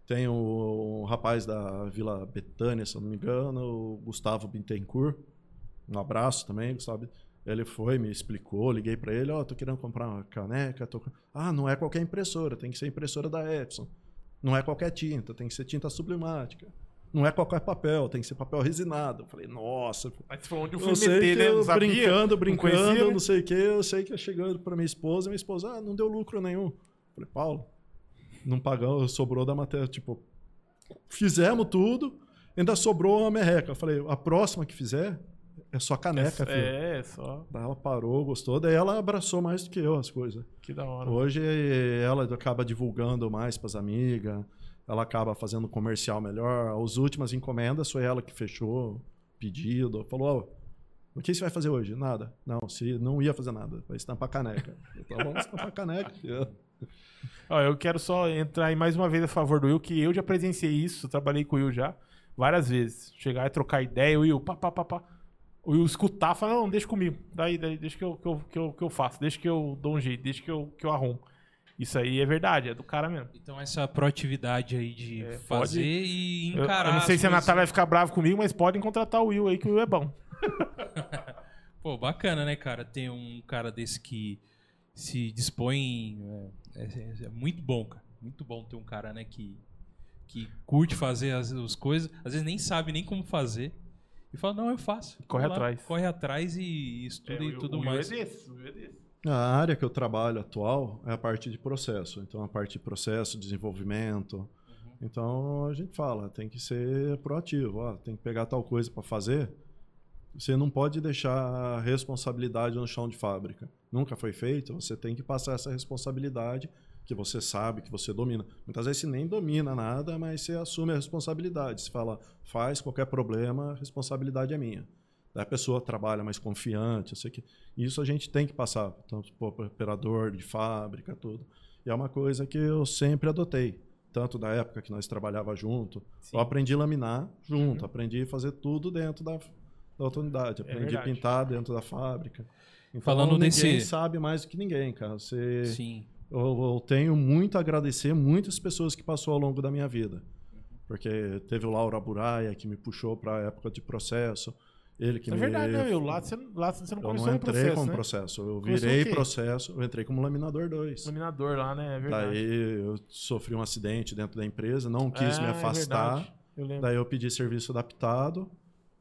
Tem o, um rapaz da Vila Betânia, se eu não me engano, o Gustavo Bittencourt. Um abraço também, Gustavo. Ele foi, me explicou, liguei para ele, ó, tô querendo comprar uma caneca. Tô... Ah, não é qualquer impressora, tem que ser impressora da Epson. Não é qualquer tinta, tem que ser tinta sublimática. Não é qualquer papel, tem que ser papel resinado. Eu falei, nossa, Mas foi onde eu fui eu sei meter, que né? eu Não sabia, brincando, não brincando, conhecia, né? não sei o que. Eu sei que eu chegando para minha esposa, minha esposa, ah, não deu lucro nenhum. Eu falei, Paulo, não pagamos, sobrou da matéria. Tipo, fizemos tudo, ainda sobrou uma merreca. Eu falei, a próxima que fizer é só caneca, filho. É, só. Daí ela parou, gostou, daí ela abraçou mais do que eu as coisas. Que da hora. Hoje ela acaba divulgando mais para as amigas, ela acaba fazendo um comercial melhor. As últimas encomendas foi ela que fechou pedido, falou: "Ó, o que você vai fazer hoje? Nada. Não, se não ia fazer nada, vai estampar caneca. *laughs* Então vamos estampar caneca. Ó, eu quero só entrar aí mais uma vez a favor do Will, que eu já presenciei isso, trabalhei com o Will já várias vezes. Chegar e trocar ideia, o Will, pá, pá, pá, pá. O Will escutar, falar, não, deixa comigo. Daí, daí deixa que eu, que, eu, que, eu, que eu faço, deixa que eu dou um jeito, deixa que eu, que eu arrumo. Isso aí é verdade, é do cara mesmo. Então essa proatividade aí de É, fazer pode- e Eu, encarar. eu não sei se a. Natália vai ficar brava comigo, mas podem contratar o Will aí, que o Will é bom. *laughs* Pô, bacana, né, cara? Ter um cara desse que se dispõe. É, é- é muito bom, cara. Muito bom ter um cara, né, que, que curte fazer as, as coisas, às vezes nem sabe nem como fazer. E fala, não, eu faço. Corre lá, atrás. Corre atrás e estuda É, e o- tudo o mais. é desse, o é desse. A área que eu trabalho atual é a parte de processo. Então, a parte de processo, desenvolvimento. Então, a gente fala, tem que ser proativo. Ó, tem que pegar tal coisa para fazer. Você não pode deixar a responsabilidade no chão de fábrica. Nunca foi feito, você tem que passar essa responsabilidade que você sabe, que você domina. Muitas vezes você nem domina nada, mas você assume a responsabilidade. Você fala, faz qualquer problema, a responsabilidade é minha. Daí a pessoa trabalha mais confiante, eu sei que isso a gente tem que passar, tanto para o operador de fábrica, tudo. E é uma coisa que eu sempre adotei, tanto da época que nós trabalhava junto. Sim. Eu aprendi a laminar junto, aprendi a fazer tudo dentro da, da outra unidade, aprendi a verdade. pintar dentro da fábrica. Então, Falando ninguém desse- sabe mais do que ninguém, cara. Você Sim. Eu, eu tenho muito a agradecer muitas pessoas que passou ao longo da minha vida. Porque teve o Laura Buraia, que me puxou para a época de processo. Ele que É me... verdade, né, meu? Lá você, lá você não Eu começou não entrei processo, como né? processo. Eu Começou virei processo. Eu entrei como laminador 2. Laminador lá, né? É verdade. Daí eu sofri um acidente dentro da empresa, não quis Ah, me é afastar. verdade. Eu. Daí eu pedi serviço adaptado.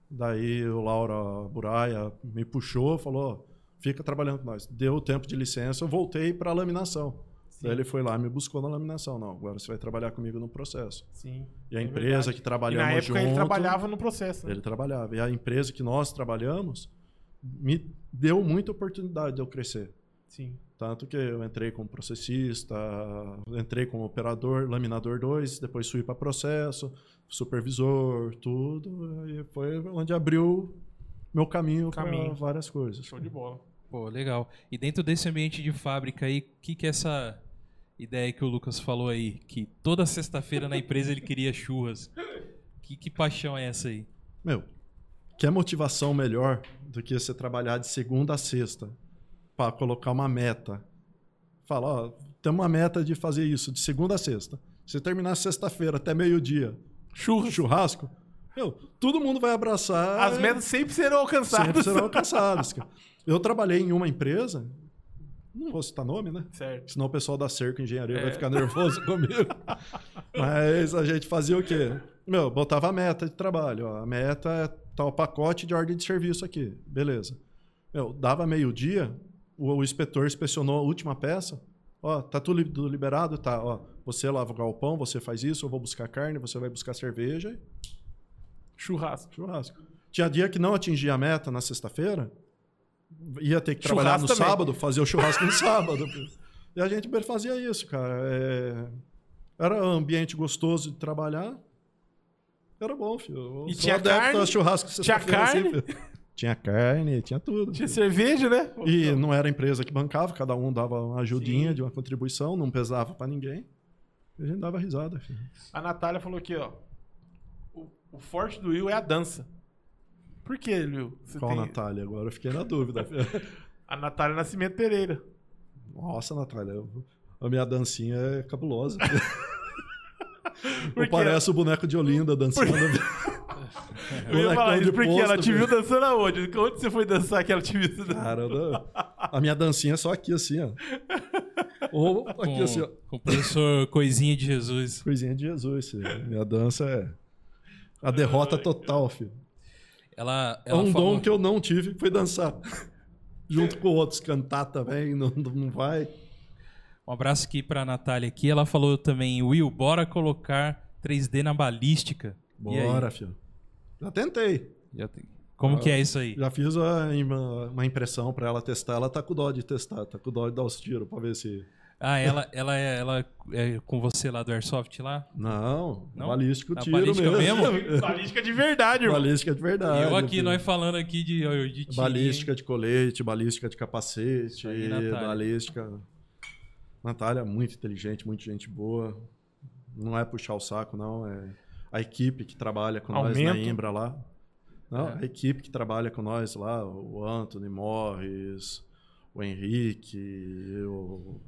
Daí o Laura Buraia me puxou, falou: fica trabalhando com nós. Deu o tempo de licença, eu voltei para a laminação. Daí ele foi lá e me buscou na laminação. Não, agora você vai trabalhar comigo no processo. Sim. E a É empresa verdade. que E trabalhamos na época junto, ele trabalhava no processo, né? ele trabalhava. E a empresa que nós trabalhamos me deu muita oportunidade de eu crescer. Sim. Tanto que eu entrei como processista, entrei como operador, laminador 2, depois fui para processo, supervisor, tudo. E foi onde abriu meu caminho, Caminho. para várias coisas. Show de bola. Pô, legal. E dentro desse ambiente de fábrica aí, o que que é essa ideia que o Lucas falou aí? Que toda sexta-feira na empresa ele queria churras. Que, que paixão é essa aí? Meu, que motivação melhor do que você trabalhar de segunda a sexta para colocar uma meta? Fala, ó, tem uma meta de fazer isso de segunda a sexta. Se terminar sexta-feira até meio-dia, Churras. churrasco, meu, todo mundo vai abraçar. As metas sempre serão alcançadas. sempre serão alcançadas. cara. Eu trabalhei em uma empresa, não vou citar nome, né? Certo. Senão o pessoal da Cerco Engenharia É. vai ficar nervoso *laughs* comigo. Mas a gente fazia o quê? Meu, botava a meta de trabalho. Ó. A meta é tal pacote de ordem de serviço aqui. Beleza. Meu, dava meio-dia, o, o inspetor inspecionou a última peça. Ó, tá tudo li- tudo liberado? Tá, ó. Você lava o galpão, você faz isso, eu vou buscar carne, você vai buscar cerveja Churrasco. churrasco. Tinha dia que não atingia a meta na sexta-feira, ia ter que trabalhar Churrasco no também. sábado, fazer o churrasco no *laughs* sábado. E a gente fazia isso, cara. É, Era um ambiente gostoso de trabalhar. Era bom, filho. Eu E tinha carne? churrasco Tinha *laughs* assim, carne? filho. Tinha carne, tinha tudo. Tinha cerveja, né? E não era a empresa que bancava, cada um dava uma ajudinha Sim. de uma contribuição, não pesava pra ninguém. E a gente dava risada, filho. A Natália falou aqui, ó. O, o forte do Will é a dança. Por que, Will? Você Qual tem- Natália? Agora eu fiquei na dúvida. *laughs* A Natália Nascimento Pereira. Nossa, Natália, a minha dancinha é cabulosa. *laughs* Parece o boneco de Olinda dançando. *laughs* Eu ia falar isso porque ela te viu dançando. aonde? Onde você foi dançar que ela te viu dançando? Cara, não- a minha dancinha é só aqui assim, ó. Ou aqui Com, assim, ó. com o professor Coisinha de Jesus. Coisinha de Jesus, filho. Minha dança é a derrota total, filho. Ela, É ela um falou... dom que eu não tive, foi dançar. *laughs* Junto com outros, cantar também, não, não vai. Um abraço aqui pra Natália aqui. Ela falou também, Will, bora colocar 3D na balística. Bora, filho. Já tentei. Já tem- Como que é isso aí? Já fiz a- uma, uma impressão pra ela testar. Ela tá com dó de testar, tá com dó de dar os tiros pra ver se. Ah, ela, ela, é, ela é com você lá do Airsoft lá? Não, Não? balístico Na tiro balística mesmo. *laughs* Balística de verdade, irmão. balística de verdade. E eu aqui, filho. nós falando aqui de, de tiro, Balística de colete, balística de capacete, aí, Natália. balística. Natália, muito inteligente, muito gente boa. Não é puxar o saco, não. É a equipe que trabalha com nós na Aumento. Imbra lá. Não, É. a equipe que trabalha com nós lá, o Anthony Morris, o Henrique, eu.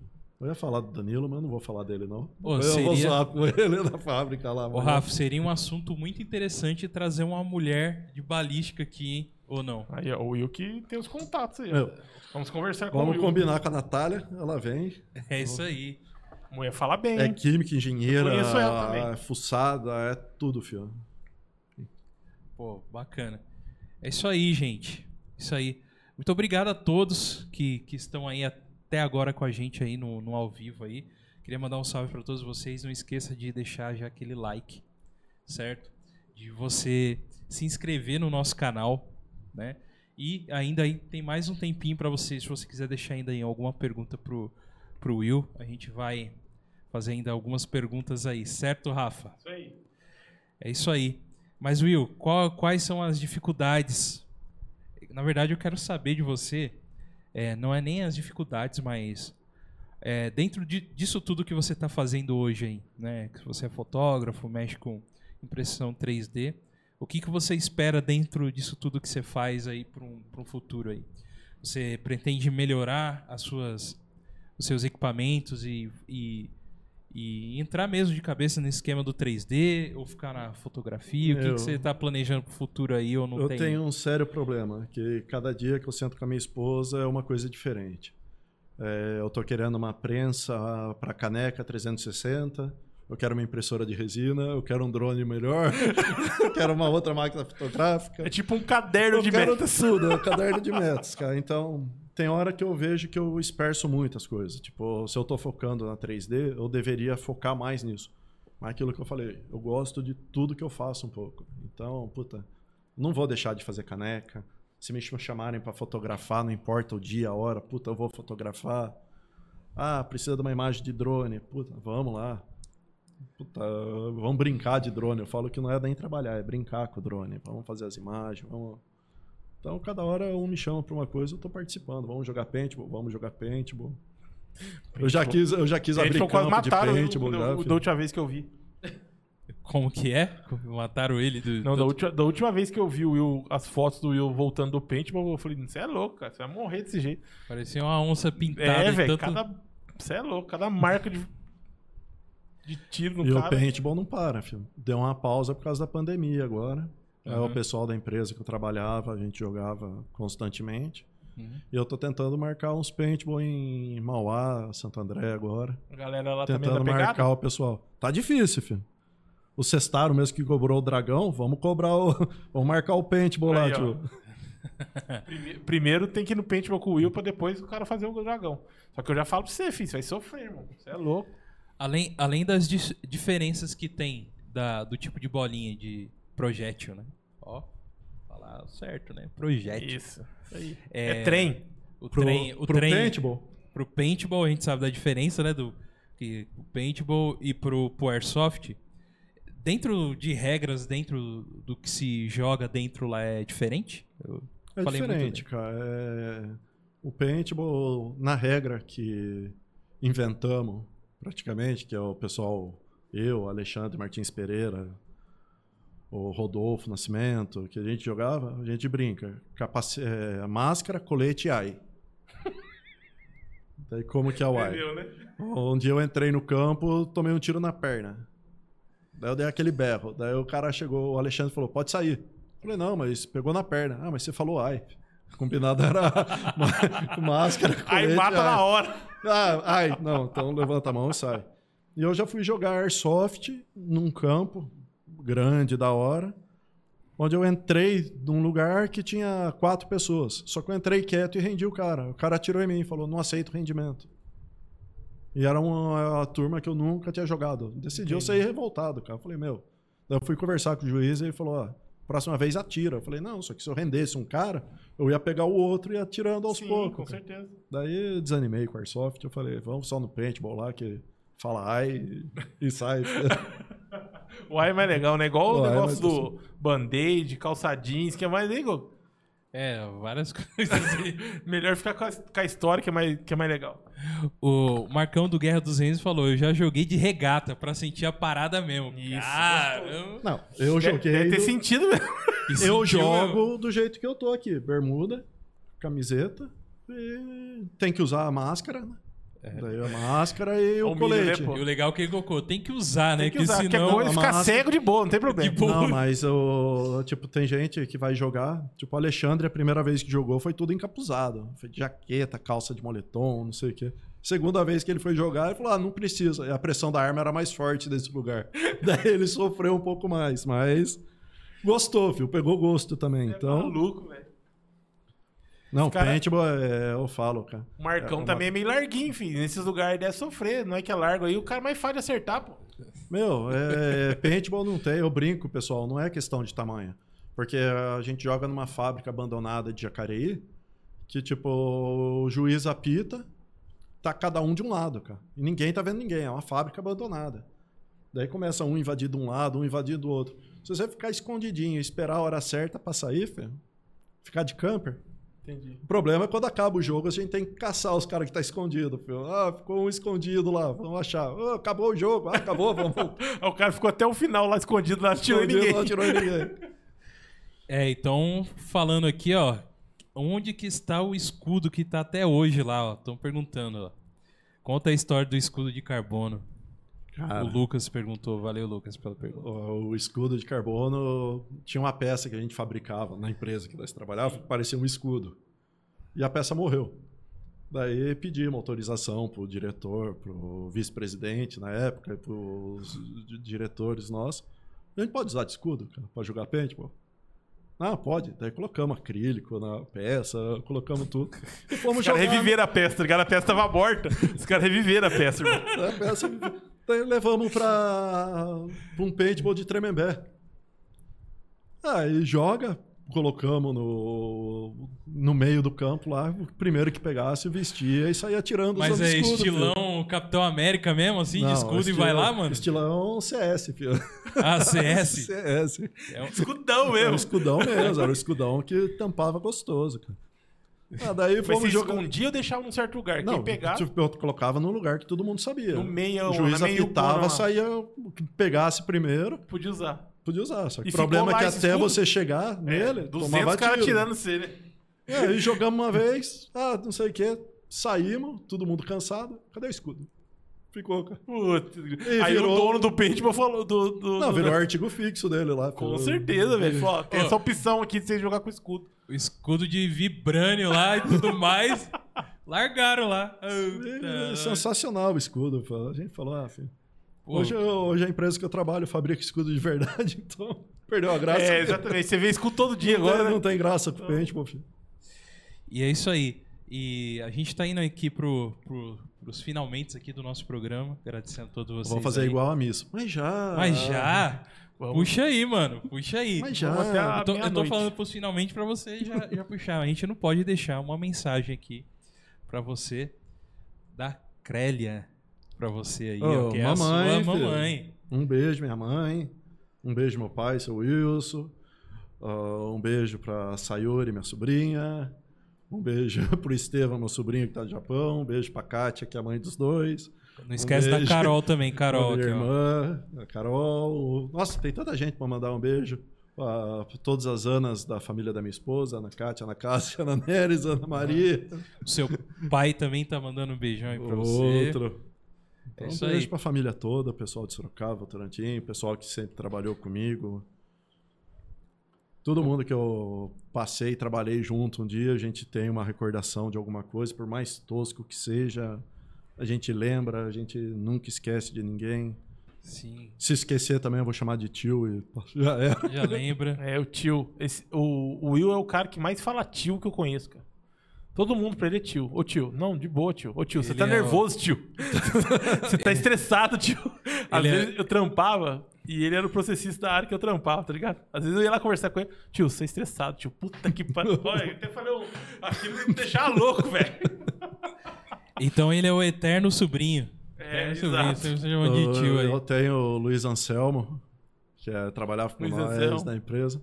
Eu ia falar do Danilo, mas eu não vou falar dele, não. Ô, eu vou seria- zoar com ele na fábrica lá. Ô, Rafa, seria um assunto muito interessante trazer uma mulher de balística aqui, hein? ou não? Aí, o Will que tem os contatos aí. Meu, Vamos conversar com vamos combinar com a Natália, ela vem. É isso aí. Mulher fala bem, É química, engenheira, é fuçada, é tudo, filho. Pô, bacana. É isso aí, gente. Isso aí. Muito obrigado a todos que, que estão aí até agora com a gente aí no, no ao vivo aí. Queria mandar um salve para todos vocês. Não esqueça de deixar já aquele like, certo? De você se inscrever no nosso canal, né? E ainda aí tem mais um tempinho para você, se você quiser deixar ainda aí alguma pergunta pro, pro Will, a gente vai fazer ainda algumas perguntas aí, certo, Rafa? Isso aí. É isso aí. Mas, Will, qual- quais são as dificuldades? Na verdade, eu quero saber de você, é, não é nem as dificuldades, mas é, dentro de- disso tudo que você está fazendo hoje aí, né? Que você é fotógrafo, mexe com impressão 3D, o que, que você espera dentro disso tudo que você faz aí para um, futuro aí? Você pretende melhorar as suas, os seus equipamentos e, e, e entrar mesmo de cabeça nesse esquema do 3D ou ficar na fotografia? O que, Eu- que você está planejando para o futuro aí ou não eu tem? tenho um sério problema, que cada dia que eu sento com a minha esposa é uma coisa diferente. É, eu tô querendo uma prensa para caneca 360, eu quero uma impressora de resina, eu quero um drone melhor, *laughs* eu quero uma outra máquina fotográfica. É tipo um caderno eu de quero metas. tudo, é um caderno de metas, cara. Então, tem hora que eu vejo que eu disperso muitas coisas. Tipo, se eu tô focando na 3D, eu deveria focar mais nisso. Mas aquilo que eu falei, eu gosto de tudo que eu faço um pouco. Então, puta, não vou deixar de fazer caneca. Se me chamarem para fotografar, não importa o dia, a hora, puta, eu vou fotografar. Ah, precisa de uma imagem de drone. Puta, vamos lá. Puta, vamos brincar de drone. Eu falo que não é nem trabalhar, é brincar com o drone. Vamos fazer as imagens, vamos. Então, cada hora um me chama para uma coisa, eu tô participando. Vamos jogar paintball, vamos jogar paintball. Eu já quis, eu já quis abrir foram quase campo de mataram paintball. o, já, o, o da última vez que eu vi. Como que é? Mataram ele do. Não, do- da última, da última vez que eu vi o Will, as fotos do Will voltando do paintball, eu falei, você é louco, cara. Você vai morrer desse jeito. Parecia uma onça pintada. É, velho. tanto- Cada. Você é louco, cada marca de. De tiro no E o cara. paintball não para, filho. Deu uma pausa por causa da pandemia agora. Uhum. o pessoal da empresa que eu trabalhava, a gente jogava constantemente. Uhum. E eu tô tentando marcar uns paintball em Mauá, Santo André agora. A galera lá também tentando tá pegada. marcar o pessoal. Tá difícil, filho. O Cestaro mesmo que cobrou o dragão, vamos cobrar o. *laughs* vamos marcar o paintball lá, Aí, ó. tio. *laughs* Prime- Primeiro tem que ir no paintball com o Will pra depois o cara fazer o dragão. Só que eu já falo pra você, filho, você vai sofrer, irmão. Você é louco. Além, além das diferenças que tem da, do tipo de bolinha de projétil, né? Ó, falar certo, né? Projétil. Isso. Isso aí. É, É, trem. O Pro, trem, o pro trem paintball, pro paintball a gente sabe da diferença, né? Do que o paintball e pro, pro airsoft. Dentro de regras, dentro do que se joga dentro lá é diferente? Eu é falei muito diferente, cara. É... O paintball, na regra que inventamos, praticamente, que é o pessoal, eu, Alexandre Martins Pereira, o Rodolfo Nascimento, que a gente jogava, a gente brinca. Capaci... é, máscara, colete e ai. *laughs* Daí como que é o ai? Entendeu, né? Um dia eu entrei no campo, tomei um tiro na perna. Daí eu dei aquele berro. Daí o cara chegou, o Alexandre falou: pode sair. Eu falei, não, mas pegou na perna. Ah, mas você falou ai. *laughs* Combinado era *laughs* máscara. Aí colete, mata ai. na hora. Ah, ai, não, então levanta a mão e sai. E eu já fui jogar airsoft num campo grande, da hora, onde eu entrei num lugar que tinha quatro pessoas. Só que eu entrei quieto e rendi o cara. O cara atirou em mim e falou: não aceito rendimento. E era uma, uma turma que eu nunca tinha jogado. Decidi eu Entendi. sair revoltado, cara. Eu falei, meu. Daí eu fui conversar com o juiz e ele falou: ó, próxima vez atira. Eu falei, não, só que se eu rendesse um cara, eu ia pegar o outro e ia atirando aos Sim, poucos. com cara. certeza. Daí eu desanimei com o Airsoft. Eu falei, vamos só no paintball lá que fala ai e, e sai. *laughs* O ai é mais legal, né? Igual o O é negócio mais do band-aid, calça jeans, que é mais legal. É, várias *laughs* coisas. *laughs* Melhor ficar com a, com a história, que é, mais, que é mais legal. o Marcão do Guerra dos Reis falou: Eu já joguei de regata pra sentir a parada mesmo. Isso, Caramba. Não, eu Deve- joguei. Deve ter do- sentido mesmo. Eu sentiu mesmo. jogo do jeito que eu tô aqui: bermuda, camiseta, e tem que usar a máscara, né? Daí a máscara e o É o né, colete. pô? E o legal é que ele colocou: tem que usar, né? Tem que Porque usar. Qualquer senão. coisa, a ficar máscara- cego de boa, não tem problema. De boa. Não, mas o tipo tem gente que vai jogar, tipo o Alexandre a primeira vez que jogou foi tudo encapuzado, foi de jaqueta, calça de moletom, não sei o quê. Segunda vez que ele foi jogar, ele falou: "Ah, não precisa". E a pressão da arma era mais forte desse lugar. *laughs* Daí ele sofreu um pouco mais, mas gostou, viu? Pegou gosto também. É Então, maluco, velho. Não, cara- paintball é, eu falo, cara. O Marcão É uma- também é meio larguinho, filho. Nesses lugares deve sofrer. Não é que é largo aí, o cara mais fácil de acertar, pô. Meu, é, *laughs* paintball não tem, eu brinco, pessoal, não é questão de tamanho. Porque a gente joga numa fábrica abandonada de Jacareí, que tipo, o juiz apita, tá cada um de um lado, cara. E ninguém tá vendo ninguém, é uma fábrica abandonada. Daí começa um invadir de um lado, um invadir do outro. Se você ficar escondidinho e esperar a hora certa pra sair, filho, ficar de camper, Entendi. o problema é quando acaba o jogo, a gente tem que caçar os caras que tá escondido. Filho. Ah, ficou um escondido lá, vamos achar. Ah, acabou o jogo, ah, acabou, vamos *laughs* o cara ficou até o final lá escondido, lá, não tirou Escondido, ninguém. Não atirou em ninguém. É, então, falando aqui, ó, onde que está o escudo que tá até hoje lá, ó? Estão perguntando, ó. Conta a história do escudo de carbono. Cara, O Lucas perguntou, valeu Lucas pela pergunta. o, o escudo de carbono tinha uma peça que a gente fabricava na empresa que nós trabalhávamos, que parecia um escudo. E a peça morreu. Daí pedimos autorização pro diretor, pro vice-presidente na época, pros di- diretores nossos. A gente pode usar de escudo cara, pra jogar paintball? Ah, pode. Daí colocamos acrílico na peça, colocamos tudo. E fomos Os caras reviveram a peça, tá ligado? A peça tava morta. Os caras reviveram a peça, irmão. A peça. Levamos pra, pra um paintball de Tremembé. Aí joga, colocamos no, no meio do campo lá, o primeiro que pegasse vestia e saía tirando Mas os é escudo, estilão Capitão América mesmo, assim, filho. de Não, escudo e vai lá, mano? Estilão CS, filho. Ah, CS. *laughs* CS. É um- Escudão mesmo. escudão mesmo, era o escudão que tampava gostoso, cara. Ah, daí Mas você fomos jogar. escondia ou deixava num certo lugar? Não, Quem pegar, tipo, colocava num lugar que todo mundo sabia. no meio, o juiz meio apitava, cona, saía o que pegasse primeiro. Podia usar. Podia usar, só que E o problema é que até escudo? você chegar nele, É, 200 tomava caras tirando você, né? É, aí jogamos uma vez, ah, não sei o que, saímos, todo mundo cansado, cadê o escudo? Ficou, cara. Putz. Aí virou- o dono do paintball falou do... do Não, do- virou artigo fixo dele lá. Com Falou- certeza, velho. Falou, tem essa opção aqui de você jogar com escudo. o escudo de vibrânio lá e tudo mais. *laughs* Largaram lá. É, Puta, sensacional o escudo. A gente falou, ah, filho. pô, Hoje, hoje a empresa que eu trabalho fabrica escudo de verdade, *laughs* então perdeu a graça. É, exatamente. Você vê escudo todo dia Não tem- agora, não né? tem graça com o paintball, filho. E é isso aí. E a gente tá indo aqui pro, pro, pros finalmente aqui do nosso programa. Agradecendo a todos vocês. Vamos fazer aí. igual a missa. Mas já. Mas já. Vamos. Puxa aí, mano. Puxa aí. Mas já. Eu tô, eu tô falando pros finalmente pra você já, já puxar. A gente não pode deixar uma mensagem aqui pra você da Crélia. Pra você aí, ó, Ô, que é a mamãe, sua filho. mamãe. Um beijo, minha mãe. Um beijo, meu pai, seu Wilson. Ah, um beijo pra Sayuri, minha sobrinha. Um beijo *laughs* pro Estevam, meu sobrinho que tá no Japão. Um beijo pra Kátia, que é a mãe dos dois. Não esquece da beijo. Carol também, *laughs* Carol. minha Aqui, ó. irmã, a Carol. Nossa, tem tanta gente pra mandar um beijo. Pra todas as Anas da família da minha esposa, Ana Kátia, Ana Cássia, Ana Neres, Ana Maria. O seu pai também tá mandando um beijão aí pra você. Outro. Então, É um beijo aí. pra família toda, pessoal de Sorocaba, Torantim, o pessoal que sempre trabalhou comigo. Todo mundo que eu passei e trabalhei junto um dia, a gente tem uma recordação de alguma coisa, por mais tosco que seja, a gente lembra, a gente nunca esquece de ninguém. Sim, Se esquecer também, eu vou chamar de tio e *laughs* já era. já lembra. É, o tio. Esse- o, o Will é o cara que mais fala tio que eu conheço, cara. Todo mundo pra ele é tio. Ô tio, não, de boa, tio. Ô tio, você Ele tá é o- nervoso, tio. *laughs* você tá estressado, tio. Às Ele é- vezes eu trampava e ele era o processista da área que eu trampava, tá ligado? Às vezes eu ia lá conversar com ele. Tio, você é estressado, tio. Puta que pariu. *laughs* Olha, eu até falei, um- aquilo me deixar louco, velho. *laughs* Então ele é o eterno sobrinho. É, Eterno sobrinho, você chama de tio aí. Eu tenho o Luiz Anselmo, que é, trabalhava com Luiz nós Anselmo. na empresa.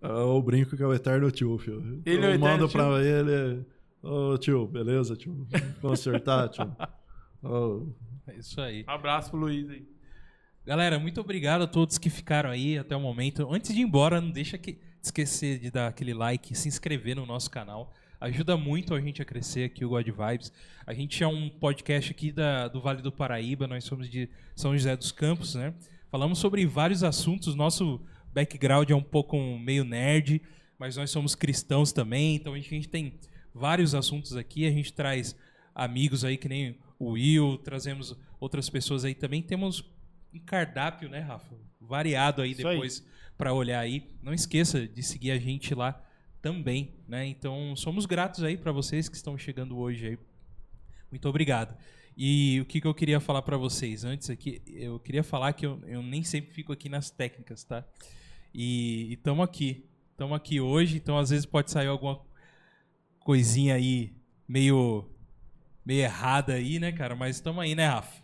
Eu brinco que é o eterno tio, filho. Ele é o eu eterno mando tio? pra ele, ô tio, beleza, tio? Vamos acertar, tio? Ô, *laughs* É isso aí. Um abraço pro Luiz aí. Galera, muito obrigado a todos que ficaram aí até o momento. Antes de ir embora, não deixa que esquecer de dar aquele like se inscrever no nosso canal. Ajuda muito a gente a crescer aqui, o God Vibes. A gente é um podcast aqui da, do Vale do Paraíba, nós somos de São José dos Campos, né? Falamos sobre vários assuntos. Nosso background é um pouco meio nerd, mas nós somos cristãos também, então a gente tem vários assuntos aqui. A gente traz amigos aí, que nem o Will, trazemos outras pessoas aí também. Temos um cardápio, né, Rafa? Variado aí Isso depois para olhar aí. Não esqueça de seguir a gente lá também, né? Então, somos gratos aí para vocês que estão chegando hoje aí. Muito obrigado. E o que, que eu queria falar para vocês antes aqui, eu queria falar que eu, eu nem sempre fico aqui nas técnicas, tá? E estamos aqui, estamos aqui hoje, então às vezes pode sair alguma coisinha aí meio meio errada aí, né, cara? Mas estamos aí, né, Rafa?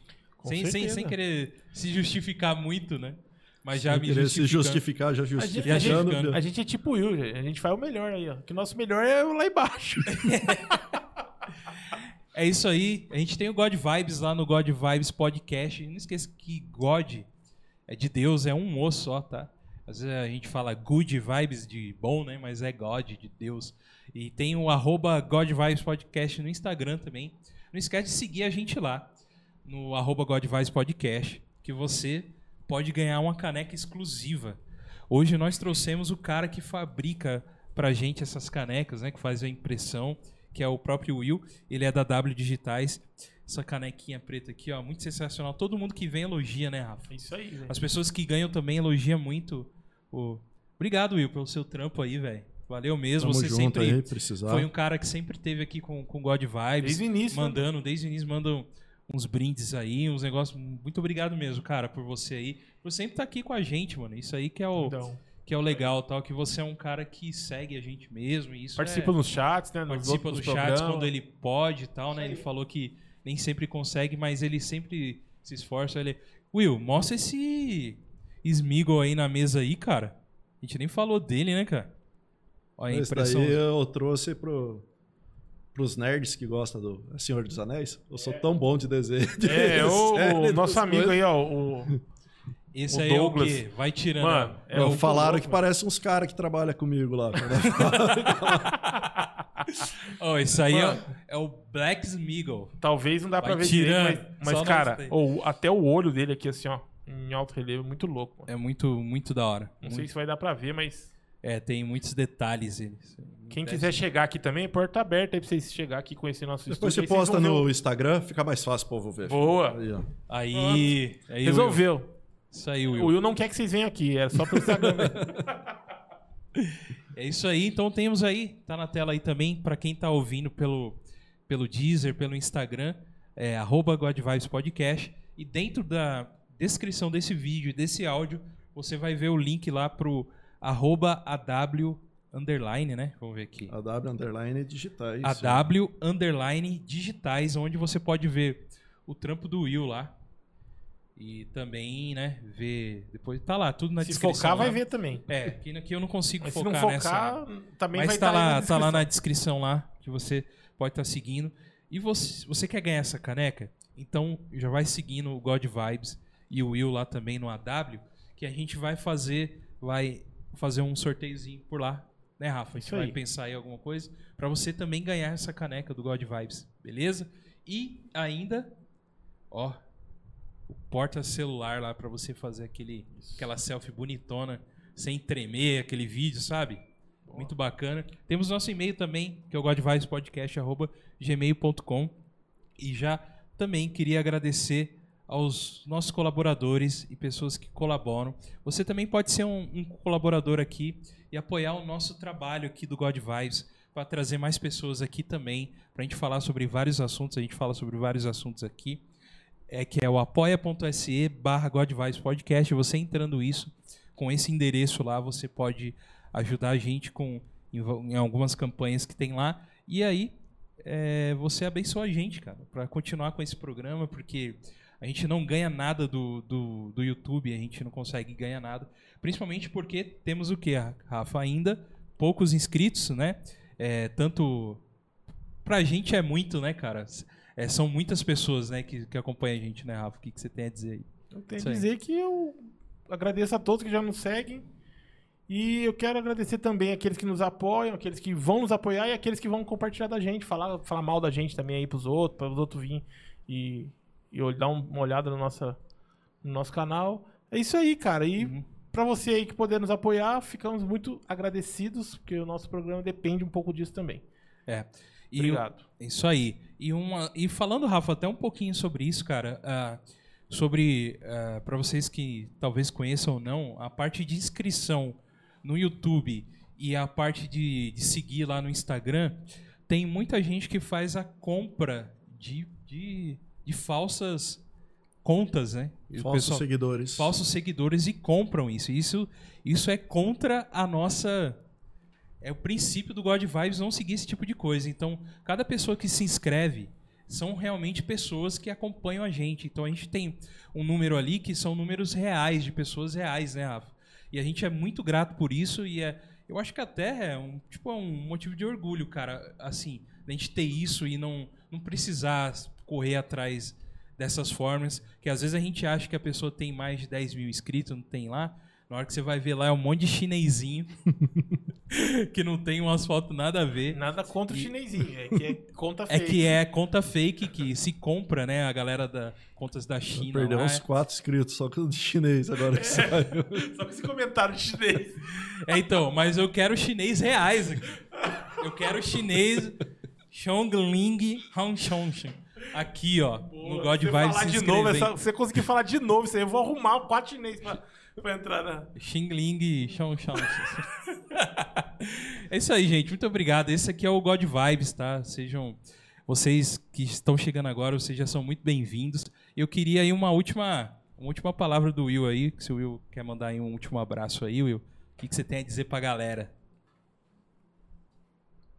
Sem, sem, sem querer se justificar muito, né? Mas já me querer se justificando. justificar, já A gente, a, justificando. justificando. gente, a gente é tipo o Will, gente. a gente faz o melhor aí, ó. Que o nosso melhor é o lá embaixo. *laughs* É isso aí. A gente tem o God Vibes lá no God Vibes Podcast. E não esqueça que God é de Deus, é um moço só, tá? Às vezes a gente fala good vibes de bom, né? Mas é God, de Deus. E tem o arroba God Vibes Podcast no Instagram também. Não esquece de seguir a gente lá, no arroba God Vibes Podcast, que você pode ganhar uma caneca exclusiva. Hoje nós trouxemos o cara que fabrica pra gente essas canecas, né? Que faz a impressão, que é o próprio Will. Ele é da W Digitais. Essa canequinha preta aqui, ó, muito sensacional. Todo mundo que vem elogia, né, Rafa? É isso aí, velho. As pessoas que ganham também elogiam muito o. Obrigado, Will, pelo seu trampo aí, velho. Valeu mesmo. Tamo Você junto sempre aí, precisar. foi um cara que sempre teve aqui com, com God Vibes. Desde o início. né? mandando, desde o início, mandam uns brindes aí, uns negócios. Muito obrigado mesmo, cara, por você aí. Por sempre estar aqui com a gente, mano. Isso aí que é o, Então, que é o legal, tal. Que você é um cara que segue a gente mesmo. E isso participa é, nos chats, né? Nos participa dos chats programas. quando ele pode e tal, né? Ele falou que nem sempre consegue, mas ele sempre se esforça. Ele... Will, mostra esse Smeagol aí na mesa aí, cara. A gente nem falou dele, né, cara? Olha a Esse impressão. daí eu trouxe pro, pros nerds que gostam do Senhor dos Anéis. Eu sou tão bom de desenho. *laughs* de É, o, o nosso amigo coisas. aí, ó. O, Esse o aí Douglas. é o quê? Vai tirando. Mano, é Eu muito falaram louco, que mano. parece uns caras que trabalham comigo lá. *laughs* Ó, esse aí é, Mano. é o Black Smeagol. Talvez não dá pra Vai ver direito, tirando, mas, mas só cara, nós daí. o- até o olho dele aqui, assim, ó, em alto relevo, é muito louco. Mano. É muito, muito da hora. Não Muito- sei se vai dar pra ver, mas É, tem muitos detalhes. Eles. Quem quiser chegar aqui também, a porta aberta aí pra vocês chegar aqui e conhecer nosso Depois você estúdio. aí vocês posta no Instagram, fica mais fácil o povo ver. Boa. Aí, ó. Aí. aí Will. Resolveu. Isso aí, Will. O Will não quer que vocês venham aqui, é só pelo Instagram. *laughs* É isso aí. Então temos aí, tá na tela aí também, pra quem tá ouvindo pelo, pelo Deezer, pelo Instagram, é arroba Podcast. E dentro da descrição desse vídeo e desse áudio, você vai ver o link lá pro arroba AW underline, né? Vamos ver aqui. AW Underline Digitais. AW underline digitais, onde você pode ver o trampo do Will lá. E também, né, ver. Depois tá lá, tudo na se descrição. focar, vai lá. ver também. É, aqui, aqui eu não consigo Mas se focar, não nessa. focar, também Mas vai tá estar lá, na tá lá descrição. na descrição lá, que você pode estar seguindo. E você, você quer ganhar essa caneca? Então já vai seguindo o God Vibes e o Will lá também no AW, que a gente vai fazer, vai fazer um sorteiozinho por lá, né, Rafa? Isso vai aí. pensar aí alguma coisa para você também ganhar essa caneca do God Vibes, beleza? E ainda, ó, o porta celular lá para você fazer aquele aquela selfie bonitona, sem tremer, aquele vídeo, sabe? Muito bacana. Temos nosso e-mail também, que é o godvibespodcast.gmail.com e já também queria agradecer aos nossos colaboradores e pessoas que colaboram. Você também pode ser um, um colaborador aqui e apoiar o nosso trabalho aqui do God Vibes para trazer mais pessoas aqui também, para a gente falar sobre vários assuntos. A gente fala sobre vários assuntos aqui. É que é o apoia.se barra Podcast. Você entrando isso, com esse endereço lá, você pode ajudar a gente com em, em algumas campanhas que tem lá. E aí, é, você abençoa a gente, cara, para continuar com esse programa, porque a gente não ganha nada do, do, do YouTube, a gente não consegue ganhar nada. Principalmente porque temos o que, Rafa? Ainda poucos inscritos, né? É, tanto. Pra gente é muito, né, cara? É, são muitas pessoas né, que, que acompanham a gente, né, Rafa? O que, que você tem a dizer aí? Eu tenho Isso a aí. dizer que eu agradeço a todos que já nos seguem. E eu quero agradecer também aqueles que nos apoiam, aqueles que vão nos apoiar e aqueles que vão compartilhar da gente, falar, falar mal da gente também aí pros outros, para os outros virem e, e dar um- uma olhada no, nossa, no nosso canal. É isso aí, cara. E Uhum. pra você aí que poder nos apoiar, ficamos muito agradecidos, porque o nosso programa depende um pouco disso também. É. E Obrigado. Isso aí. E, uma, e falando, Rafa, até um pouquinho sobre isso, cara, ah, sobre, para vocês que talvez conheçam ou não, a parte de inscrição no YouTube e a parte de, de seguir lá no Instagram, tem muita gente que faz a compra de, de, de falsas contas, né? Falsos pessoal- seguidores. falsos seguidores e compram isso. Isso, isso é contra a nossa. É o princípio do God Vibes não seguir esse tipo de coisa. Então, cada pessoa que se inscreve são realmente pessoas que acompanham a gente. Então, a gente tem um número ali que são números reais, de pessoas reais, né, Rafa? E a gente é muito grato por isso e é, eu acho que até é um, tipo, é um motivo de orgulho, cara, assim, da gente ter isso e não, não precisar correr atrás dessas formas, que às vezes a gente acha que a pessoa tem mais de 10 mil inscritos, não tem lá. Na hora que você vai ver lá é um monte de chinesinho *laughs* que não tem umas fotos nada a ver. Nada contra o chinesinho, é que é conta *laughs* É fake. que é conta fake que se compra, né? A galera da contas da China. Perdeu uns quatro inscritos só com o de chinês agora que saiu. *laughs* Só com esse comentário de chinês. É, então, mas eu quero chinês reais aqui. Eu quero chinês Chongling Hongshong. Aqui, ó. no God você Vibes falar de novo, essa, você conseguir falar de novo isso aí, eu vou arrumar quatro chinês pra, pra entrar na... Xingling Chongshong. é isso aí, gente. Muito obrigado. Esse aqui é o God Vibes, tá? Sejam vocês que estão chegando agora, vocês já são muito bem-vindos. Eu queria aí uma última, uma última palavra do Will aí, se o Will quer mandar aí um último abraço aí, Will. O que, que você tem a dizer pra galera?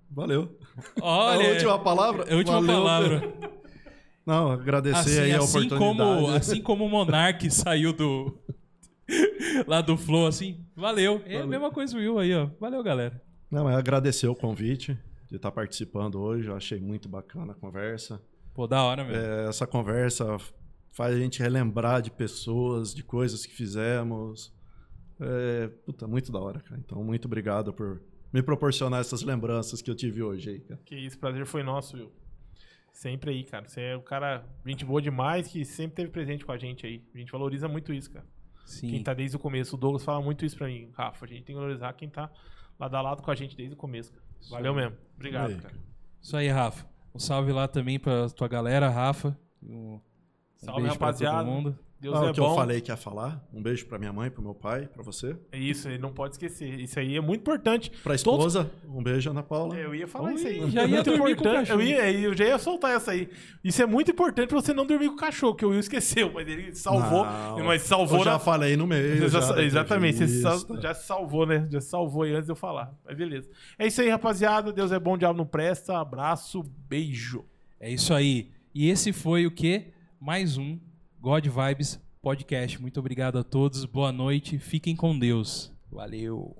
Valeu. Olha, a última palavra? a última Valeu. palavra. *laughs* Não, agradecer Assim, aí a assim oportunidade. como, assim como o Monark *laughs* saiu do *laughs* lá do Flow, assim, valeu. É a Valeu. mesma coisa o Will aí, ó. Valeu, galera. Não, é agradecer o convite de estar participando hoje. Eu achei muito bacana a conversa. Pô, da hora, meu. É, essa conversa faz a gente relembrar de pessoas, de coisas que fizemos. É, puta, muito da hora, cara. Então, muito obrigado por me proporcionar essas lembranças que eu tive hoje aí, cara. Que isso, prazer foi nosso, viu? Sempre aí, cara. Você é um cara, gente boa demais, que sempre teve presente com a gente aí. A gente valoriza muito isso, cara. Sim. Quem tá desde o começo, o Douglas fala muito isso pra mim, Rafa. A gente tem que valorizar quem tá lado a lado com a gente desde o começo, cara. Valeu mesmo. Obrigado, Aí, cara. Isso aí, Rafa. Um salve lá também pra tua galera, Rafa. Um, um Salve, pra rapaziada. Deus Ah, é o que bom. eu falei que ia falar. Um beijo pra minha mãe, pro meu pai, pra você. É Isso, ele não pode esquecer. Isso aí é muito importante. Pra esposa, um beijo, Ana Paula. Eu ia falar Ui, isso aí. já É ia muito dormir com o importante. Eu, cachorro. ia, eu já ia soltar essa aí. Isso é muito importante pra você não dormir com o cachorro, que o Will esqueceu, mas ele salvou. Não, mas salvou eu já na- falei no meio. Já- exatamente, você sal- já se salvou, né? Já se salvou aí antes de eu falar. Mas beleza. É isso aí, rapaziada. Deus é bom, diabo não presta. Abraço, beijo. É isso aí. E esse foi o quê? Mais um God Vibes Podcast. Muito obrigado a todos. Boa noite. Fiquem com Deus. Valeu.